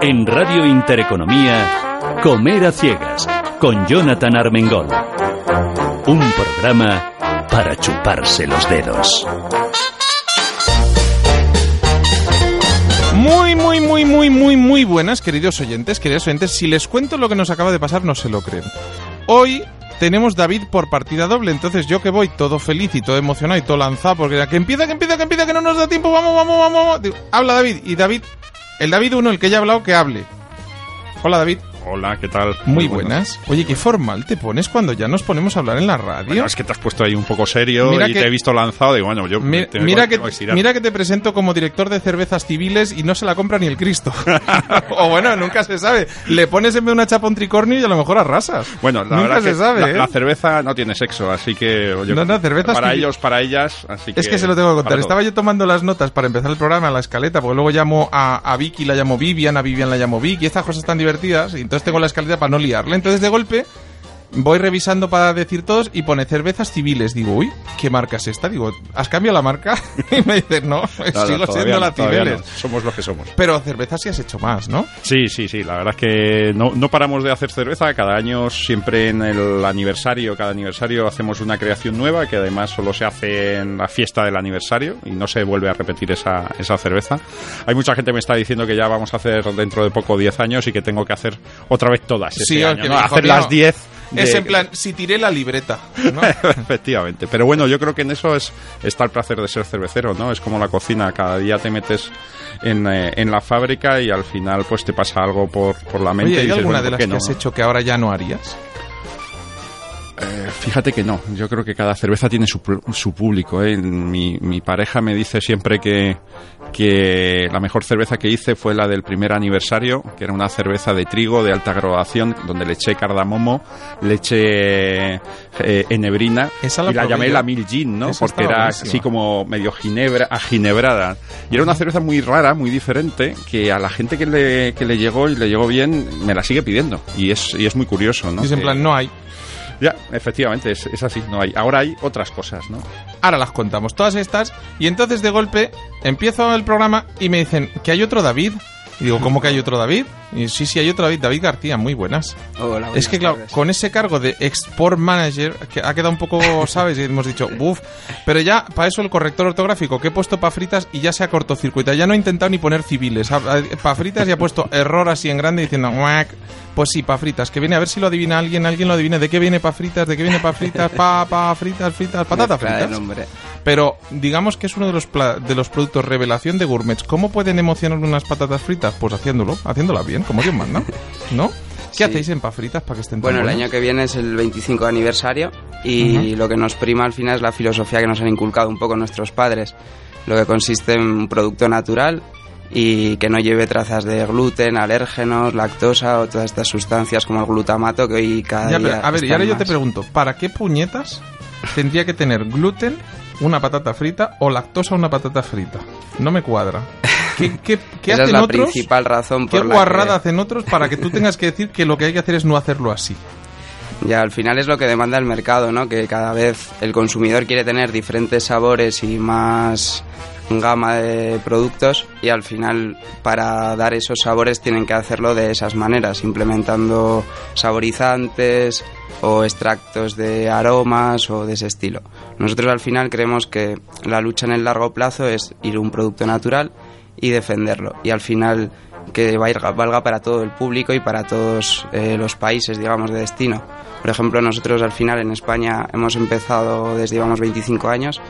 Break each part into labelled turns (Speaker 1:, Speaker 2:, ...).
Speaker 1: En Radio Intereconomía, Comer a Ciegas, con Jonathan Armengol. Un programa para chuparse los dedos.
Speaker 2: Muy, muy, muy, muy, muy, muy buenas, queridos oyentes, queridos oyentes. Si les cuento lo que nos acaba de pasar, no se lo creen. Hoy tenemos David por partida doble, entonces yo que voy todo feliz y todo emocionado y todo lanzado, porque que empieza, que empieza, que empieza, que no nos da tiempo, vamos, vamos, vamos, vamos. Habla David, y David, el David 1, el que ya ha hablado, que hable. Hola David.
Speaker 3: Hola, ¿qué tal?
Speaker 2: Muy buenas. Oye, qué formal te pones cuando ya nos ponemos a hablar en la radio.
Speaker 3: Bueno, es que te has puesto ahí un poco serio
Speaker 2: Mira
Speaker 3: y
Speaker 2: que-
Speaker 3: te he visto lanzado. Digo, bueno, yo
Speaker 2: Mi-
Speaker 3: te
Speaker 2: mira, que, mira que te presento como director de cervezas civiles y no se la compra ni el Cristo. o bueno, nunca se sabe. Le pones en vez de una chapa un tricornio y a lo mejor arrasas.
Speaker 3: Bueno, la
Speaker 2: nunca
Speaker 3: verdad
Speaker 2: se
Speaker 3: que
Speaker 2: sabe,
Speaker 3: la,
Speaker 2: ¿eh?
Speaker 3: la cerveza no tiene sexo, así que... yo-
Speaker 2: No, no, cervezas
Speaker 3: Para
Speaker 2: civil-
Speaker 3: ellos, para ellas, así que...
Speaker 2: Es que se lo tengo que contar. Estaba yo tomando las notas para empezar el programa, la escaleta, porque luego llamo a, a Vicky, la llamo Vivian, a Vivian la llamo Vicky, estas cosas tan divertidas, y entonces tengo la escaleta para no liarla. Entonces de golpe voy revisando para decir todos y pone cervezas civiles. Digo, uy, ¿qué marca es esta? Digo, ¿has cambiado la marca? y me dice, no, sigo siendo la civiles.
Speaker 3: no. Somos los que somos.
Speaker 2: Pero cervezas sí has hecho más, ¿no?
Speaker 3: Sí, sí, sí. La verdad es que no, no paramos de hacer cerveza. Cada año, siempre en el aniversario, cada aniversario hacemos una creación nueva que además solo se hace en la fiesta del aniversario y no se vuelve a repetir esa, esa cerveza. Hay mucha gente que me está diciendo que ya vamos a hacer dentro de poco 10 años y que tengo que hacer otra vez todas.
Speaker 2: Sí, me dijo,
Speaker 3: Hacer
Speaker 2: "Mío,
Speaker 3: las 10.
Speaker 2: Es en plan, si tiré la libreta, ¿no?
Speaker 3: Efectivamente. Pero bueno, yo creo que en eso es está el placer de ser cervecero, ¿no? Es como la cocina. Cada día te metes en, eh, en la fábrica y al final pues te pasa algo por, por la mente.
Speaker 2: Oye,
Speaker 3: y
Speaker 2: ¿hay
Speaker 3: dices,
Speaker 2: alguna
Speaker 3: bueno,
Speaker 2: de
Speaker 3: ¿por
Speaker 2: las que has hecho que ahora ya no harías?
Speaker 3: Fíjate que no. Yo creo que cada cerveza tiene su, su público. ¿eh? Mi, mi pareja me dice siempre que, que la mejor cerveza que hice fue la del primer aniversario, que era una cerveza de trigo de alta graduación, donde le eché cardamomo, le eché eh, enebrina
Speaker 2: Esa la
Speaker 3: y la
Speaker 2: probé
Speaker 3: llamé
Speaker 2: yo.
Speaker 3: la Mil Gin, ¿no?
Speaker 2: Esa
Speaker 3: Porque era
Speaker 2: buenísima.
Speaker 3: así como medio ginebra, aginebrada. Y era una cerveza muy rara, muy diferente, que a la gente que le, que le llegó y le llegó bien, me la sigue pidiendo. Y es, y es muy curioso, ¿no?
Speaker 2: Dice en plan, no hay.
Speaker 3: Ya, efectivamente, es, es así, no hay. Ahora hay otras cosas, ¿no?
Speaker 2: Ahora las contamos, todas estas. Y entonces de golpe empiezo el programa y me dicen que hay otro David. Y digo, ¿cómo que hay otro David? Y sí, sí, hay otro David, David García, muy buenas.
Speaker 4: Hola,
Speaker 2: es que, claro, con ese cargo de Export Manager, que ha quedado un poco, ¿sabes? Y hemos dicho, uff. Pero ya, para eso el corrector ortográfico que he puesto para fritas y ya se ha cortocircuitado. Ya no he intentado ni poner civiles. Para fritas y ha puesto error así en grande diciendo, "Muac". Pues sí, pa' fritas, que viene a ver si lo adivina alguien, alguien lo adivina. ¿De qué viene pa' fritas? ¿De qué viene pa' fritas? Pa, pa, fritas, fritas, patata fritas. Pero digamos que es uno de los, pla- de los productos revelación de gourmets. ¿Cómo pueden emocionar unas patatas fritas? Pues haciéndolo, haciéndolas bien, como Dios manda. ¿No? ¿Qué
Speaker 4: Sí.
Speaker 2: hacéis en pa' fritas para que estén tan
Speaker 4: Bueno, el año que viene es el 25 aniversario y lo que nos prima al final es la filosofía que nos han inculcado un poco nuestros padres, lo que consiste en un producto natural y que no lleve trazas de gluten, alérgenos, lactosa o todas estas sustancias como el glutamato que hoy cada
Speaker 2: Ya,
Speaker 4: día
Speaker 2: pero, a ver, y ahora yo te pregunto, ¿para qué puñetas tendría que tener gluten una patata frita o lactosa una patata frita? No me cuadra. ¿Qué, qué, qué
Speaker 4: Esa es
Speaker 2: hacen
Speaker 4: la
Speaker 2: otros?
Speaker 4: principal razón
Speaker 2: ¿Qué
Speaker 4: la
Speaker 2: guarrada
Speaker 4: que-
Speaker 2: hacen otros para que tú tengas que decir que lo que hay que hacer es no hacerlo así?
Speaker 4: Ya, al final es lo que demanda el mercado, ¿no? Que cada vez el consumidor quiere tener diferentes sabores y más gama de productos y al final para dar esos sabores tienen que hacerlo de esas maneras, implementando saborizantes o extractos de aromas o de ese estilo. Nosotros al final creemos que la lucha en el largo plazo es ir a un producto natural y defenderlo y al final que valga, para todo el público y para todos eh, los países, digamos, de destino. Por ejemplo, nosotros al final en España hemos empezado desde llevamos 25 años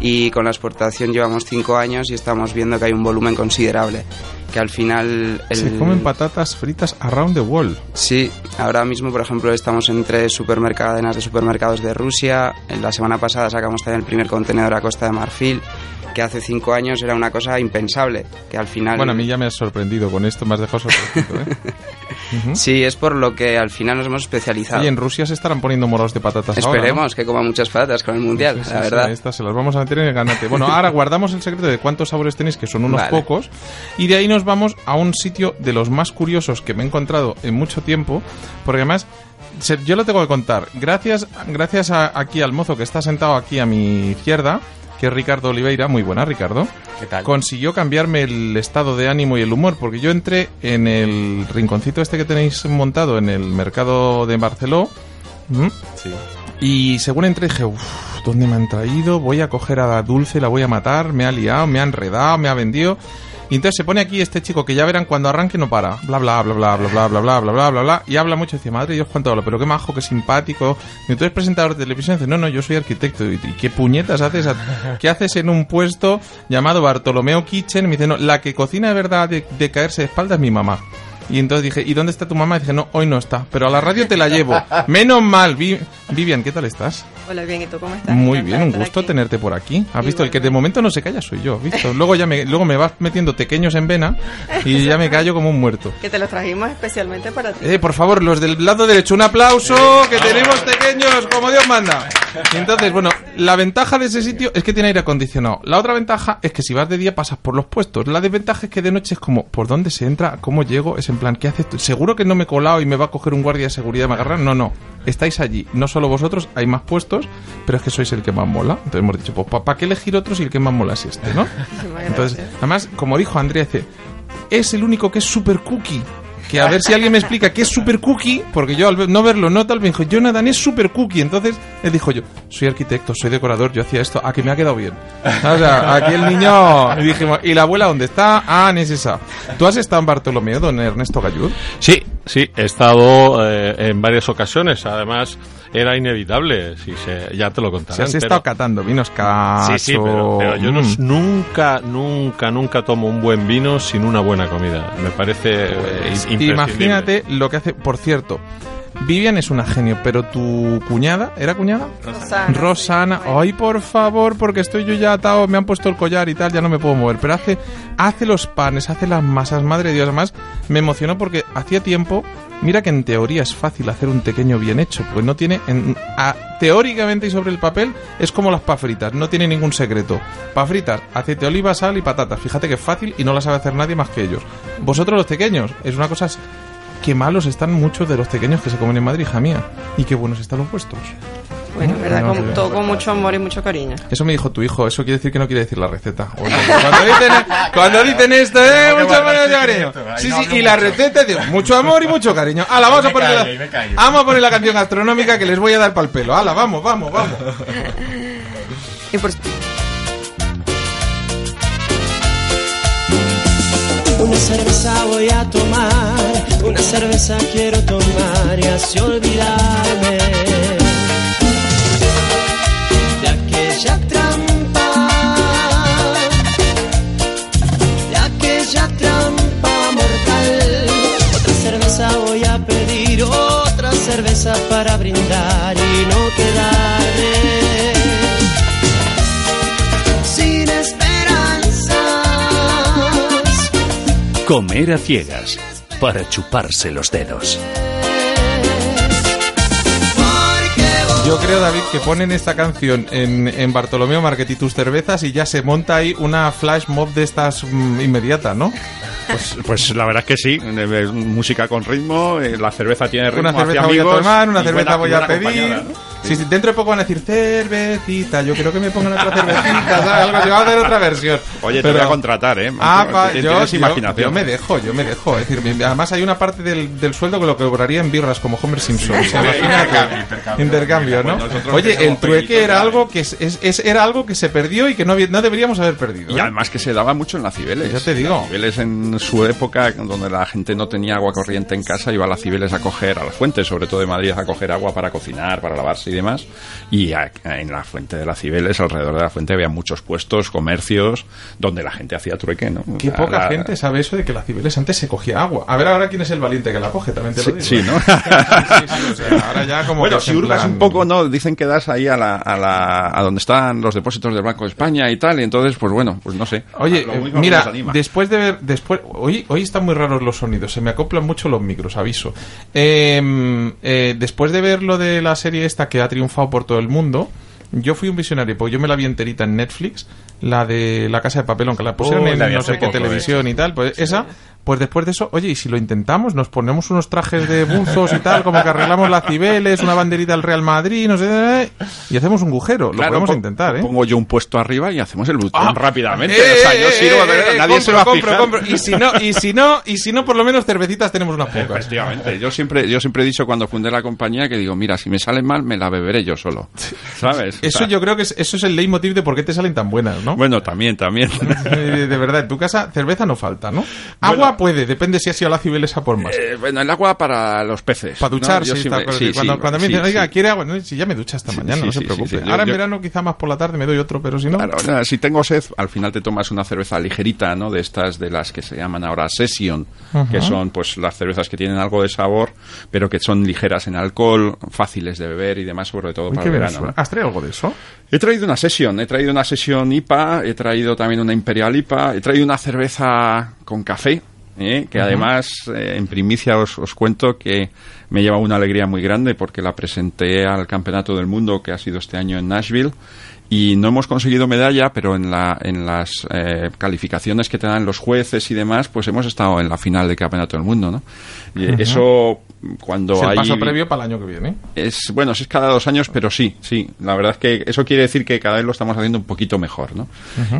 Speaker 4: y con la exportación llevamos 5 años y estamos viendo que hay un volumen considerable. Que al final... el-
Speaker 2: Se comen patatas fritas around the world.
Speaker 4: Sí, ahora mismo, por ejemplo, estamos en tres supermercados, cadenas de supermercados de Rusia. En la semana pasada sacamos también el primer contenedor a Costa de Marfil, que hace cinco años era una cosa impensable. Que al final.
Speaker 2: Bueno, a mí ya me has sorprendido con esto, me has dejado sorprendido, ¿eh?
Speaker 4: Sí, es por lo que al final nos hemos especializado.
Speaker 2: Oye, en Rusia se estarán poniendo moros de patatas ahora, ¿no?
Speaker 4: Esperemos que coma muchas patatas con el mundial,
Speaker 2: Sí, sí,
Speaker 4: la
Speaker 2: sí,
Speaker 4: verdad.
Speaker 2: estas se las vamos a meter en el ganate. Bueno, ahora guardamos el secreto de cuántos sabores tenéis, que son unos
Speaker 4: Vale.
Speaker 2: pocos, y de ahí nos vamos a un sitio de los más curiosos que me he encontrado en mucho tiempo, porque además yo lo tengo que contar. Gracias, gracias a- aquí al mozo que está sentado aquí a mi izquierda, que es Ricardo Oliveira, muy buena Ricardo,
Speaker 5: ¿Qué tal?
Speaker 2: consiguió cambiarme el estado de ánimo y el humor, porque yo entré en el rinconcito este que tenéis montado en el mercado de Barceló.
Speaker 5: Sí.
Speaker 2: Y según entré dije, uff, ¿dónde me han traído? Voy a coger a Dulce, la voy a matar, me ha liado, me ha enredado, me ha vendido. Y entonces se pone aquí este chico que ya verán cuando arranque no para. Bla bla bla bla bla bla bla bla bla bla bla bla y habla mucho, dice, madre Dios cuánto habla, pero qué majo, qué simpático. Y entonces presentador de televisión dice, no, no, yo soy arquitecto. ¿Y, qué puñetas haces? a- ¿Qué haces en un puesto llamado Bartolomeo Kitchen? Y me dice, no, la que cocina de verdad de, de caerse de espalda es mi mamá. Y entonces dije, ¿y dónde está tu mamá? Y dije, no, hoy no está, pero a la radio te la llevo. Menos mal, Vi- Vivian, ¿qué tal estás?
Speaker 6: Hola, bien, ¿y tú cómo estás?
Speaker 2: Muy bien, un gusto
Speaker 6: aquí.
Speaker 2: tenerte por aquí. ¿Has visto? El que de momento no se calla soy yo, ¿visto? Luego ya me, luego me vas metiendo pequeños en vena y ya me callo como un muerto.
Speaker 6: Que te los trajimos especialmente para ti.
Speaker 2: Eh, por favor, los del lado derecho, un aplauso, que tenemos pequeños como Dios manda. Y entonces, bueno, la ventaja de ese sitio es que tiene aire acondicionado. La otra ventaja es que si vas de día pasas por los puestos. La desventaja es que de noche es como, ¿por dónde se entra? ¿Cómo llego? Es en plan, ¿qué haces tú? ¿Seguro que no me he colado y me va a coger un guardia de seguridad y me agarrar? No, no. Estáis allí. No solo vosotros, hay más puestos, pero es que sois el que más mola. Entonces hemos dicho, pues ¿para qué elegir otro si el que más mola es este, no? Entonces, además, como dijo Andrea, dice, es el único que es super cookie. Que a ver si alguien me explica qué es super cookie, porque yo al no verlo no tal me dijo, Jonathan es super cookie. Entonces él dijo yo, soy arquitecto, soy decorador, yo hacía esto, a que me ha quedado bien. O sea, aquí el niño, y dijimos, ¿y la abuela dónde está? Ah, en esa. ¿Tú has estado en Bartolomeo, don Ernesto Gallud?
Speaker 5: Sí, sí, he estado eh, en varias ocasiones. Además, era inevitable. Si se, ya te lo
Speaker 2: Si
Speaker 5: contaré.
Speaker 2: has estado catando vinos cacho.
Speaker 5: Sí, sí, pero, pero yo no-
Speaker 2: Mm.
Speaker 5: nunca, nunca, nunca tomo un buen vino sin una buena comida. Me parece eh,
Speaker 2: Pues,
Speaker 5: imprescindible.
Speaker 2: imagínate lo que hace. Por cierto, Vivian es una genio, pero tu cuñada, ¿era cuñada?
Speaker 6: Rosana.
Speaker 2: Rosana, ay por favor, porque estoy yo ya atado, me han puesto el collar y tal, ya no me puedo mover. Pero hace, hace los panes, hace las masas, madre de Dios. Además, me emocionó porque hacía tiempo, mira que en teoría es fácil hacer un pequeño bien hecho, pues no tiene, en- a- teóricamente y sobre el papel, es como las pafritas, no tiene ningún secreto. Pafritas, aceite de oliva, sal y patatas. Fíjate que es fácil y no la sabe hacer nadie más que ellos. Vosotros los pequeños, es una cosa... Qué malos están muchos de los pequeños que se comen en Madrid, hija mía. Y qué buenos están los vuestros.
Speaker 6: Bueno, verdad,
Speaker 2: No,
Speaker 6: con,
Speaker 2: no,
Speaker 6: todo con mucho amor y mucho cariño.
Speaker 2: Eso me dijo tu hijo, eso quiere decir que no quiere decir la receta. Oye, cuando, dicen, cuando dicen esto, eh, mucho amor y mucho cariño. Sí, sí, y la receta, digo, mucho amor y mucho cariño. Ala, vamos a poner la, vamos a poner la canción gastronómica que les voy a dar para el pelo. Ala, vamos, vamos, vamos.
Speaker 6: Y por
Speaker 7: Una cerveza voy a tomar, una cerveza quiero tomar y así olvidarme de aquella trampa, de aquella trampa mortal. Otra cerveza voy a pedir, otra cerveza para brindar y no quedarme sin esperanzas.
Speaker 1: Comer a ciegas para chuparse los dedos.
Speaker 2: Yo creo, David, que ponen esta canción en, en Bartolomeo Market y tus cervezas y ya se monta ahí una flash mob de estas mm, inmediata, ¿no?
Speaker 3: Pues, pues la verdad es que sí, música con ritmo, eh, la cerveza tiene ritmo
Speaker 2: Una cerveza
Speaker 3: hacia
Speaker 2: voy a
Speaker 3: amigos
Speaker 2: tomar, una cerveza
Speaker 3: buena-
Speaker 2: voy a pedir. Sí, sí, dentro de poco van a decir cervecita. Yo creo que me pongan otra cervecita, ¿sabes? Algo así, vamos a hacer otra versión.
Speaker 3: Oye, te
Speaker 2: Pero-
Speaker 3: voy a contratar, ¿eh?
Speaker 2: Ah, pa,
Speaker 3: Tienes
Speaker 2: yo, yo-
Speaker 3: imaginación.
Speaker 2: yo me dejo, yo me dejo. Es decir, me- además hay una parte del, del sueldo que lo cobraría en birras, como Homer Simpson. O sea, imagínate. Intercambio, ¿no?
Speaker 3: Nosotros
Speaker 2: Oye, el trueque
Speaker 3: pequeñitos,
Speaker 2: era algo que es, es- es- era algo que se perdió y que no, había- no deberíamos haber perdido.
Speaker 3: Y
Speaker 2: ¿eh?
Speaker 3: además que se daba mucho en las Cibeles.
Speaker 2: Ya te digo.
Speaker 3: Las Cibeles en su época, donde la gente no tenía agua corriente en casa, iba a las Cibeles a coger, a las fuentes, sobre todo de Madrid, a coger agua para cocinar, para lavarse y demás. Y a- en la fuente de las Cibeles, alrededor de la fuente, había muchos puestos, comercios, donde la gente hacía trueque, ¿no?
Speaker 2: Qué
Speaker 3: La-
Speaker 2: poca
Speaker 3: la-
Speaker 2: gente sabe eso de que la Cibeles antes se cogía agua. A ver ahora quién es el valiente que la coge, también te lo
Speaker 3: Sí,
Speaker 2: digo.
Speaker 3: sí,
Speaker 2: ¿eh?
Speaker 3: ¿no?
Speaker 2: Sí, sí, o sea, ahora ya como
Speaker 3: bueno,
Speaker 2: que
Speaker 3: si hurgas
Speaker 2: plan-
Speaker 3: un poco, ¿no? Dicen que das ahí a, la, a, la, a donde están los depósitos del Banco de España y tal, y entonces, pues bueno, pues no sé.
Speaker 2: Oye,
Speaker 3: Lo
Speaker 2: eh, mira,
Speaker 3: nos anima.
Speaker 2: después de ver, después, hoy, hoy están muy raros los sonidos, se me acoplan mucho los micros, aviso. Eh, eh, después de ver lo de la serie esta que ha triunfado por todo el mundo, Yo fui un visionario, porque yo me la vi enterita en Netflix, la de La Casa de Papel, aunque la pusieron
Speaker 5: Oh,
Speaker 2: en
Speaker 5: la
Speaker 2: no sé qué
Speaker 5: poco,
Speaker 2: televisión y tal, pues esa, pues después de eso, oye, y si lo intentamos, nos ponemos unos trajes de buzos y tal, como que arreglamos las cibeles, una banderita del Real Madrid, no sé, y hacemos un agujero. Lo
Speaker 3: Claro,
Speaker 2: podemos
Speaker 3: po-
Speaker 2: intentar, ¿eh?
Speaker 3: Pongo yo un puesto arriba y hacemos el botón
Speaker 2: Ah,
Speaker 3: rápidamente.
Speaker 2: eh,
Speaker 3: o sea, yo
Speaker 2: eh, eh,
Speaker 3: de verdad,
Speaker 2: eh,
Speaker 3: nadie se va a
Speaker 2: compro,
Speaker 3: fijar.
Speaker 2: compro. Y si no, y si no, y si no, por lo menos cervecitas tenemos unas pocas.
Speaker 3: Efectivamente. Yo siempre, yo siempre he dicho cuando fundé la compañía que digo, mira, si me salen mal, me la beberé yo solo. ¿Sabes? O
Speaker 2: Eso
Speaker 3: sea,
Speaker 2: yo creo que es, eso es el leitmotiv de por qué te salen tan buenas, ¿no?
Speaker 3: Bueno, también, también.
Speaker 2: Eh, de verdad, en tu casa cerveza no falta, ¿no? Agua puede, depende si ha sido la cibeles a por más.
Speaker 3: Eh, bueno, el agua para los peces.
Speaker 2: Para ducharse, tal,
Speaker 3: sí,
Speaker 2: cuando,
Speaker 3: sí,
Speaker 2: cuando me
Speaker 3: sí,
Speaker 2: dicen, oiga,
Speaker 3: sí.
Speaker 2: ¿quiere agua? No, si ya me ducha esta mañana,
Speaker 3: sí,
Speaker 2: no se
Speaker 3: sí,
Speaker 2: preocupe.
Speaker 3: sí, sí. Yo-
Speaker 2: Ahora en
Speaker 3: yo-
Speaker 2: verano quizá más por la tarde me doy otro, pero si no...
Speaker 3: Claro, si tengo sed, al final te tomas una cerveza ligerita, ¿no? De estas de las que se llaman ahora Session, que son pues las cervezas que tienen algo de sabor, pero que son ligeras en alcohol, fáciles de beber y demás, sobre todo
Speaker 2: Uy,
Speaker 3: para el verano.
Speaker 2: ¿Has traído algo de eso?
Speaker 3: He traído una sesión, he traído una sesión IPA, he traído también una Imperial IPA, he traído una cerveza con café, ¿eh? que además eh, en primicia os, os cuento que me lleva una alegría muy grande porque la presenté al Campeonato del Mundo que ha sido este año en Nashville y no hemos conseguido medalla, pero en, la, en las eh, calificaciones que te dan los jueces y demás, pues hemos estado en la final del Campeonato del Mundo, ¿no? Eso cuando
Speaker 2: Es el
Speaker 3: hay...
Speaker 2: paso previo para el año que viene.
Speaker 3: Es, bueno, es cada dos años, pero sí, sí. La verdad es que eso quiere decir que cada vez lo estamos haciendo un poquito mejor, ¿no?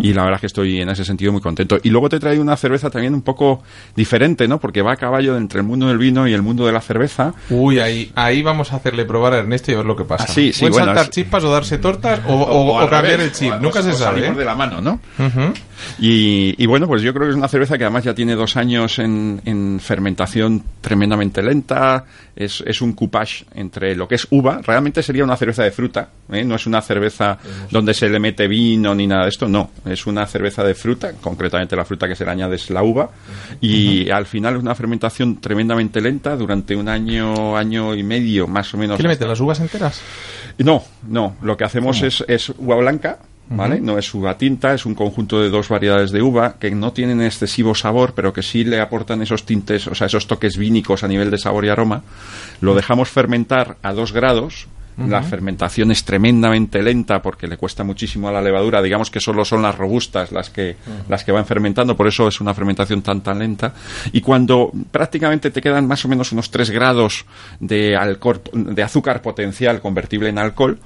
Speaker 3: Y la verdad es que estoy en ese sentido muy contento. Y luego te traigo una cerveza también un poco diferente, ¿no? Porque va a caballo entre el mundo del vino y el mundo de la cerveza.
Speaker 2: Uy, ahí, ahí vamos a hacerle probar a Ernesto y a ver lo que pasa.
Speaker 3: Ah, sí, sí,
Speaker 2: ¿Pueden
Speaker 3: bueno,
Speaker 2: saltar
Speaker 3: es-
Speaker 2: chispas o darse tortas o, o-
Speaker 3: al
Speaker 2: o cambiar
Speaker 3: revés,
Speaker 2: el chip? Nunca
Speaker 3: o-
Speaker 2: se sabe. ¿eh?
Speaker 3: de la mano, ¿no? Y, y bueno, pues yo creo que es una cerveza que además ya tiene dos años en, en fermentación tremendamente lenta. Es, es un coupage entre lo que es uva. Realmente sería una cerveza de fruta. ¿eh? No es una cerveza donde se le mete vino ni nada de esto. No, es una cerveza de fruta. Concretamente la fruta que se le añade es la uva. Y al final es una fermentación tremendamente lenta durante un año, año y medio más o menos.
Speaker 2: ¿Qué le mete? ¿Las uvas enteras?
Speaker 3: No, no. Lo que hacemos es, es uva blanca, ¿vale? No es uva tinta, es un conjunto de dos variedades de uva que no tienen excesivo sabor, pero que sí le aportan esos tintes, o sea, esos toques vínicos a nivel de sabor y aroma. Lo dejamos fermentar a dos grados. La fermentación es tremendamente lenta porque le cuesta muchísimo a la levadura. Digamos que solo son las robustas las que, las que van fermentando, por eso es una fermentación tan tan lenta. Y cuando prácticamente te quedan más o menos unos 3 grados de, alcohol, de azúcar potencial convertible en alcohol,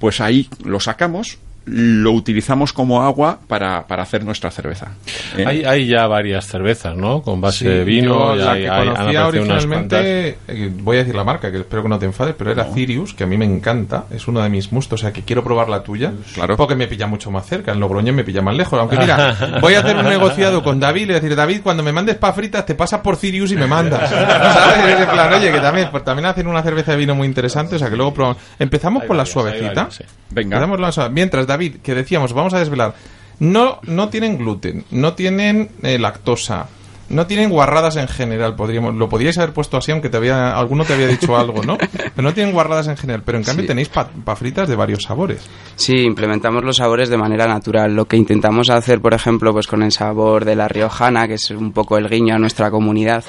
Speaker 3: pues ahí lo sacamos, lo utilizamos como agua para, para hacer nuestra cerveza. ¿eh?
Speaker 5: Hay, hay ya varias cervezas, ¿no? Con base
Speaker 2: Sí,
Speaker 5: de vino.
Speaker 2: la
Speaker 5: hay-
Speaker 2: que
Speaker 5: hay-
Speaker 2: conocía originalmente, eh, voy a decir la marca, que espero que no te enfades, pero era Sirius, que a mí me encanta, es uno de mis mustos, o sea que quiero probar la tuya,
Speaker 3: Claro.
Speaker 2: porque me pilla mucho más cerca, en Logroño me pilla más lejos, aunque mira, voy a hacer un negociado con David y le decir, David, cuando me mandes pa' fritas te pasas por Sirius y me mandas, ¿sabes? En plan, oye, que también, pues también hacen una cerveza de vino muy interesante, o sea que luego probamos. Empezamos
Speaker 5: Hay
Speaker 2: con la suavecita.
Speaker 5: varias, sí.
Speaker 3: Venga.
Speaker 2: Empezamos la suave. Mientras, David, que decíamos, vamos a desvelar, no, no tienen gluten, no tienen eh, lactosa, no tienen guarradas en general, podríamos, lo podríais haber puesto así, aunque te había, alguno te había dicho algo, ¿no? Pero no tienen guarradas en general, pero en cambio
Speaker 4: Sí.
Speaker 2: tenéis pa, pa fritas de varios sabores.
Speaker 4: Sí, implementamos los sabores de manera natural. Lo que intentamos hacer, por ejemplo, pues con el sabor de la riojana, que es un poco el guiño a nuestra comunidad,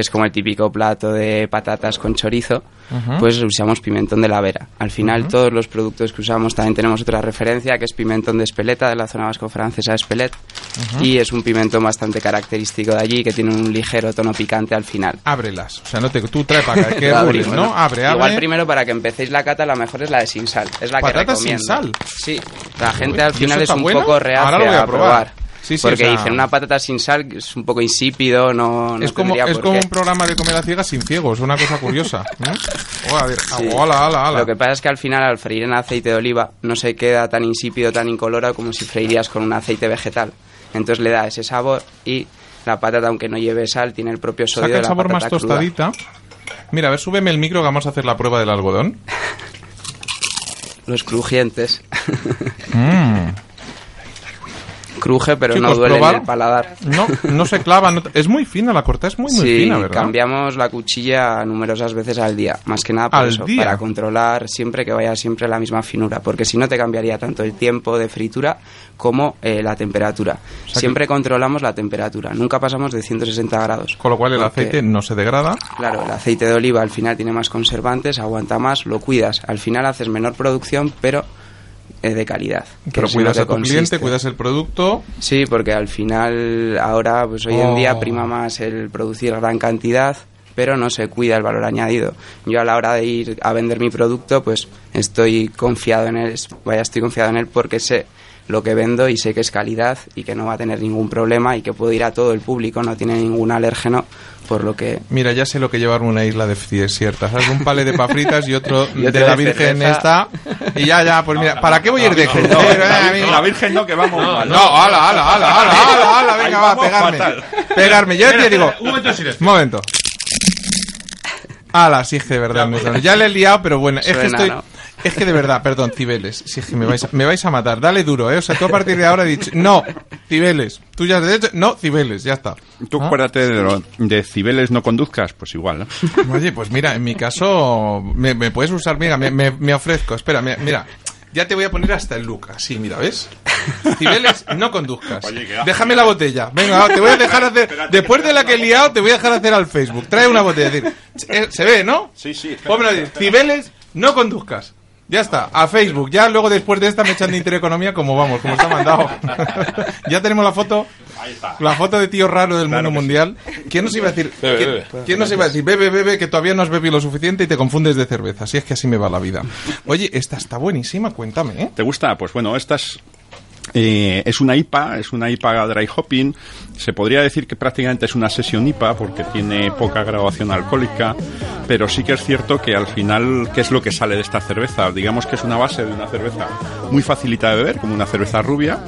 Speaker 4: que es como el típico plato de patatas con chorizo, pues usamos pimentón de la Vera. Al final, todos los productos que usamos también tenemos otra referencia, que es pimentón de Espeleta, de la zona vasco-francesa de Espelet, y es un pimentón bastante característico de allí, que tiene un ligero tono picante al final.
Speaker 2: Ábrelas, o sea, no te, tú trae para acá, que
Speaker 4: abrimos,
Speaker 2: ¿no? Abre, abre.
Speaker 4: Igual primero para que empecéis la cata, la mejor es la de sin sal. Es la que
Speaker 2: ¿Patatas sin
Speaker 4: recomiendo.
Speaker 2: sal?
Speaker 4: Sí, la gente al
Speaker 2: ¿y
Speaker 4: final es un poco reacia
Speaker 2: Ahora lo voy a
Speaker 4: a
Speaker 2: probar.
Speaker 4: probar.
Speaker 2: Sí, sí,
Speaker 4: porque
Speaker 2: o sea-
Speaker 4: dicen una patata sin sal es un poco insípido, no, no
Speaker 2: es como, es como un programa de comer a ciegas sin ciegos, una cosa curiosa. ¿no? Oh, a ver,
Speaker 4: Sí.
Speaker 2: hola, hola, hola.
Speaker 4: Lo que pasa es que al final al freír en aceite de oliva no se queda tan insípido, tan incoloro como si freirías con un aceite vegetal. Entonces le da ese sabor y la patata, aunque no lleve sal, tiene el propio sodio
Speaker 2: Saca
Speaker 4: de
Speaker 2: el
Speaker 4: la
Speaker 2: sabor más
Speaker 4: patata cruda.
Speaker 2: tostadita. Mira, a ver, súbeme el micro que vamos a hacer la prueba del algodón.
Speaker 4: Los crujientes.
Speaker 2: Mm.
Speaker 4: Cruje, pero
Speaker 2: Chicos,
Speaker 4: no duele
Speaker 2: ¿probar?
Speaker 4: en el paladar.
Speaker 2: No, no se clava. no- es muy fina, la corta es muy, muy
Speaker 4: sí,
Speaker 2: fina, ¿verdad?
Speaker 4: cambiamos la cuchilla numerosas veces al día, más que nada por
Speaker 2: ¿Al
Speaker 4: eso, para controlar siempre que vaya siempre la misma finura, porque si no te cambiaría tanto el tiempo de fritura como eh, la temperatura.
Speaker 2: sea
Speaker 4: siempre controlamos la temperatura, nunca pasamos de 160 grados.
Speaker 2: Con lo cual el
Speaker 4: Porque,
Speaker 2: aceite no se degrada.
Speaker 4: Claro, el aceite de oliva al final tiene más conservantes, aguanta más, lo cuidas. Al final haces menor producción, pero de calidad.
Speaker 2: Pero cuidas a tu cliente, cuidas el producto.
Speaker 4: Sí, porque al final, ahora, pues hoy en día
Speaker 2: Oh.
Speaker 4: prima más el producir gran cantidad, pero no se cuida el valor añadido. Yo a la hora de ir a vender mi producto, pues estoy confiado en él, vaya, estoy confiado en él porque sé lo que vendo y sé que es calidad y que no va a tener ningún problema y que puedo ir a todo el público, no tiene ningún alérgeno, por lo que
Speaker 2: Mira, ya sé lo que llevarme una isla de desierta. ¿Sabes? Un palé de pafritas y otro
Speaker 4: Y
Speaker 2: de la Virgen
Speaker 4: cerveza.
Speaker 2: esta. Y ya, ya, pues mira, ¿para qué voy a ir de
Speaker 3: no,
Speaker 2: Eh,
Speaker 3: la, Virgen, no, que vamos mal.
Speaker 2: No, ala, ala, ala, ala, ala, ala, venga, va, pegarme.
Speaker 3: fatal.
Speaker 2: Pegarme, yo te digo.
Speaker 5: Un momento de silencio.
Speaker 2: Un momento. Ala, sí, de verdad. me- Ya le he liado, pero bueno, es que estoy. Es que de verdad, perdón, Cibeles, si es que me vais, a, me vais a matar, dale duro, ¿eh? O sea, tú a partir de ahora he dicho, no, Cibeles, tú ya has dicho, no, Cibeles, ya está.
Speaker 3: Tú
Speaker 2: ¿Ah?
Speaker 3: acuérdate de, lo- de Cibeles no conduzcas, pues igual, ¿no?
Speaker 2: Oye, pues mira, en mi caso, me, me puedes usar, mira, me, me- me ofrezco, espera, mira, mira, ya te voy a poner hasta el look, así, mira, ¿ves? Cibeles, no conduzcas.
Speaker 3: Oye.
Speaker 2: Déjame la botella. Venga, te voy a dejar hacer, después de la que he liado, te voy a dejar hacer al Facebook. Trae una botella, es decir, eh, se ve, ¿no?
Speaker 3: Sí, sí.
Speaker 2: Cibeles, no conduzcas. Ya está, a Facebook. Ya luego después de esta me echan de Intereconomía como vamos, como está mandado. ya tenemos la foto. La foto de tío raro del mundo mundial. ¿Quién nos iba a decir?
Speaker 5: Bebe,
Speaker 2: ¿quién,
Speaker 5: bebe.
Speaker 2: quién nos iba a decir? Bebe, bebe, que todavía no has bebido lo suficiente y te confundes de cerveza. Si es que así me va la vida. Oye, esta está buenísima, cuéntame, ¿eh?
Speaker 3: ¿Te gusta? Pues bueno, esta es, eh, es una IPA, es una IPA dry hopping. Se podría decir que prácticamente es una sesión IPA porque tiene poca graduación alcohólica, pero sí que es cierto que al final, ¿qué es lo que sale de esta cerveza? Digamos que es una base de una cerveza muy facilita de beber, como una cerveza rubia.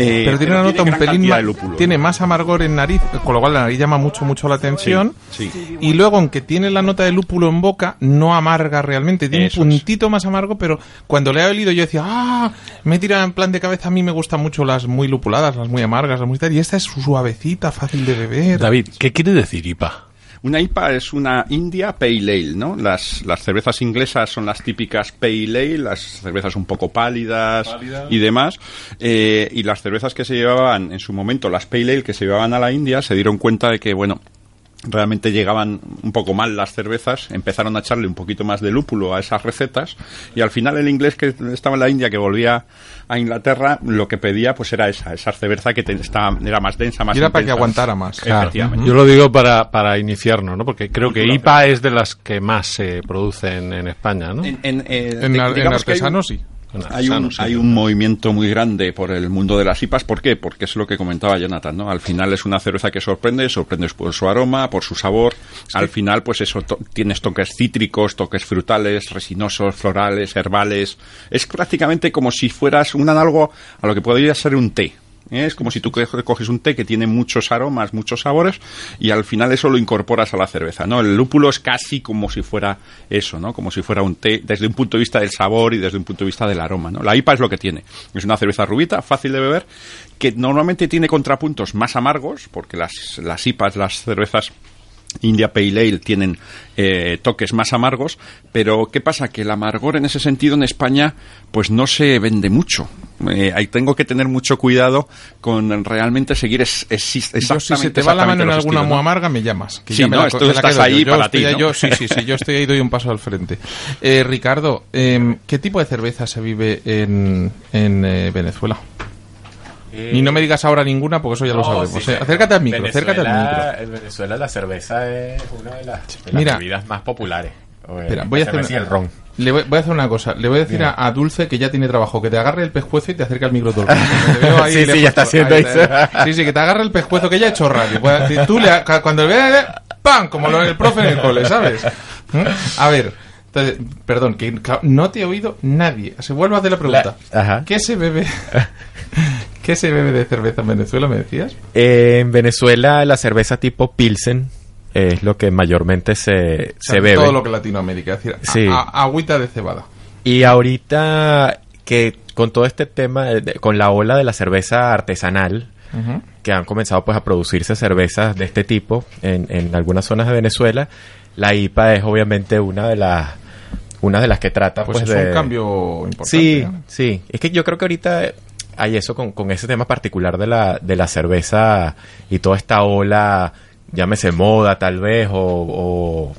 Speaker 3: Eh,
Speaker 2: Pero tiene una nota un pelín más, tiene más amargor en nariz, con lo cual la nariz llama mucho mucho la atención.
Speaker 3: Sí, sí.
Speaker 2: Y luego, aunque tiene la nota de lúpulo en boca, no amarga realmente. Tiene
Speaker 3: Eso
Speaker 2: un
Speaker 3: es.
Speaker 2: puntito más amargo, pero cuando le he olido yo decía, ah, me tira en plan de cabeza. A mí me gustan mucho las muy lupuladas, las muy amargas, las muy tal. Y esta es suavecita, fácil de beber.
Speaker 5: David, ¿qué quiere decir IPA?
Speaker 3: Una IPA es una India Pale Ale, ¿no? Las, las cervezas inglesas son las típicas Pale Ale, las cervezas un poco pálidas y demás. eh, y las cervezas que se llevaban en su momento, las Pale Ale que se llevaban a la India, se dieron cuenta de que, bueno, realmente llegaban un poco mal las cervezas, empezaron a echarle un poquito más de lúpulo a esas recetas y al final el inglés que estaba en la India, que volvía a Inglaterra, lo que pedía pues era esa, esa cerveza que te- estaba, era más densa, más
Speaker 2: Y era para que aguantara más.
Speaker 3: Efectivamente.
Speaker 5: Yo lo digo para, para iniciarnos, ¿no? Porque creo que IPA es de las que más se producen en España, ¿no?
Speaker 3: En, en, eh,
Speaker 2: En,
Speaker 3: di-
Speaker 2: ar- en
Speaker 3: digamos que hay un-
Speaker 2: artesano sí.
Speaker 3: Hay un, hay un movimiento muy grande por el mundo de las IPAs. ¿Por qué? Porque es lo que comentaba Jonathan, ¿no? Al final es una cerveza que sorprende, sorprende por su aroma, por su sabor. Al final, pues eso, to- tienes toques cítricos, toques frutales, resinosos, florales, herbales. Es prácticamente como si fueras un análogo a lo que podría ser un té. Es como si tú co- coges un té que tiene muchos aromas, muchos sabores, y al final eso lo incorporas a la cerveza, ¿no? El lúpulo es casi como si fuera eso, ¿no? Como si fuera un té desde un punto de vista del sabor y desde un punto de vista del aroma, ¿no? La IPA es lo que tiene. Es una cerveza rubita, fácil de beber, que normalmente tiene contrapuntos más amargos, porque las, las IPAs, las cervezas India Pale Ale tienen eh, toques más amargos, pero ¿qué pasa? Que el amargor en ese sentido en España pues no se vende mucho. Eh, ahí tengo que tener mucho cuidado con realmente seguir es, es-
Speaker 2: Yo, si
Speaker 3: exactamente
Speaker 2: se te va la mano en alguna muy
Speaker 3: ¿no?
Speaker 2: amarga, me llamas. Que
Speaker 3: Sí,
Speaker 2: ya
Speaker 3: no,
Speaker 2: la, la
Speaker 3: estás ahí
Speaker 2: yo.
Speaker 3: Para ti,
Speaker 2: yo- sí, sí, sí, yo estoy ahí, doy un paso al frente. Eh, Ricardo, em, ¿qué tipo de cerveza se vive en, en eh, y no me digas ahora ninguna, porque eso ya lo sabemos. eh. Acércate al micro, acércate al micro.
Speaker 8: En Venezuela la cerveza es una de las, de las
Speaker 2: Mira.
Speaker 8: bebidas más populares.
Speaker 2: Espera, voy a hacer una-
Speaker 8: el ron.
Speaker 2: Le voy, voy a hacer una cosa. Le voy a decir a, a Dulce que ya tiene trabajo, que te agarre el pescuezo y te acerque al micro todo el ahí
Speaker 8: Sí, sí, ya está haciendo
Speaker 2: Ahí,
Speaker 8: eso.
Speaker 2: Sí, sí, que te agarre el pescuezo, que ya he hecho radio. Pues, Tú le, cuando le veas, ¡pam! Como lo el profe en el cole, ¿sabes? ¿Mm? A ver, entonces, perdón, que no te he oído nadie. Se vuelve a hacer la pregunta.
Speaker 8: La- ajá.
Speaker 2: ¿Qué se bebe? ¿Qué se bebe de cerveza en Venezuela, me decías?
Speaker 8: En Venezuela la cerveza tipo Pilsen es lo que mayormente se,
Speaker 2: O sea,
Speaker 8: se bebe.
Speaker 2: Todo lo que Latinoamérica, es decir,
Speaker 8: Sí.
Speaker 2: a- agüita de cebada.
Speaker 8: Y ahorita que con todo este tema, de- con la ola de la cerveza artesanal, que han comenzado pues a producirse cervezas de este tipo en, en algunas zonas de Venezuela, la IPA es obviamente una de las una de las que trata
Speaker 2: Pues,
Speaker 8: pues,
Speaker 2: es
Speaker 8: de
Speaker 2: un cambio importante.
Speaker 8: Sí,
Speaker 2: ¿no?
Speaker 8: sí. Es que yo creo que ahorita hay eso con, con ese tema particular de la, de la cerveza y toda esta ola, llámese moda tal vez, o, o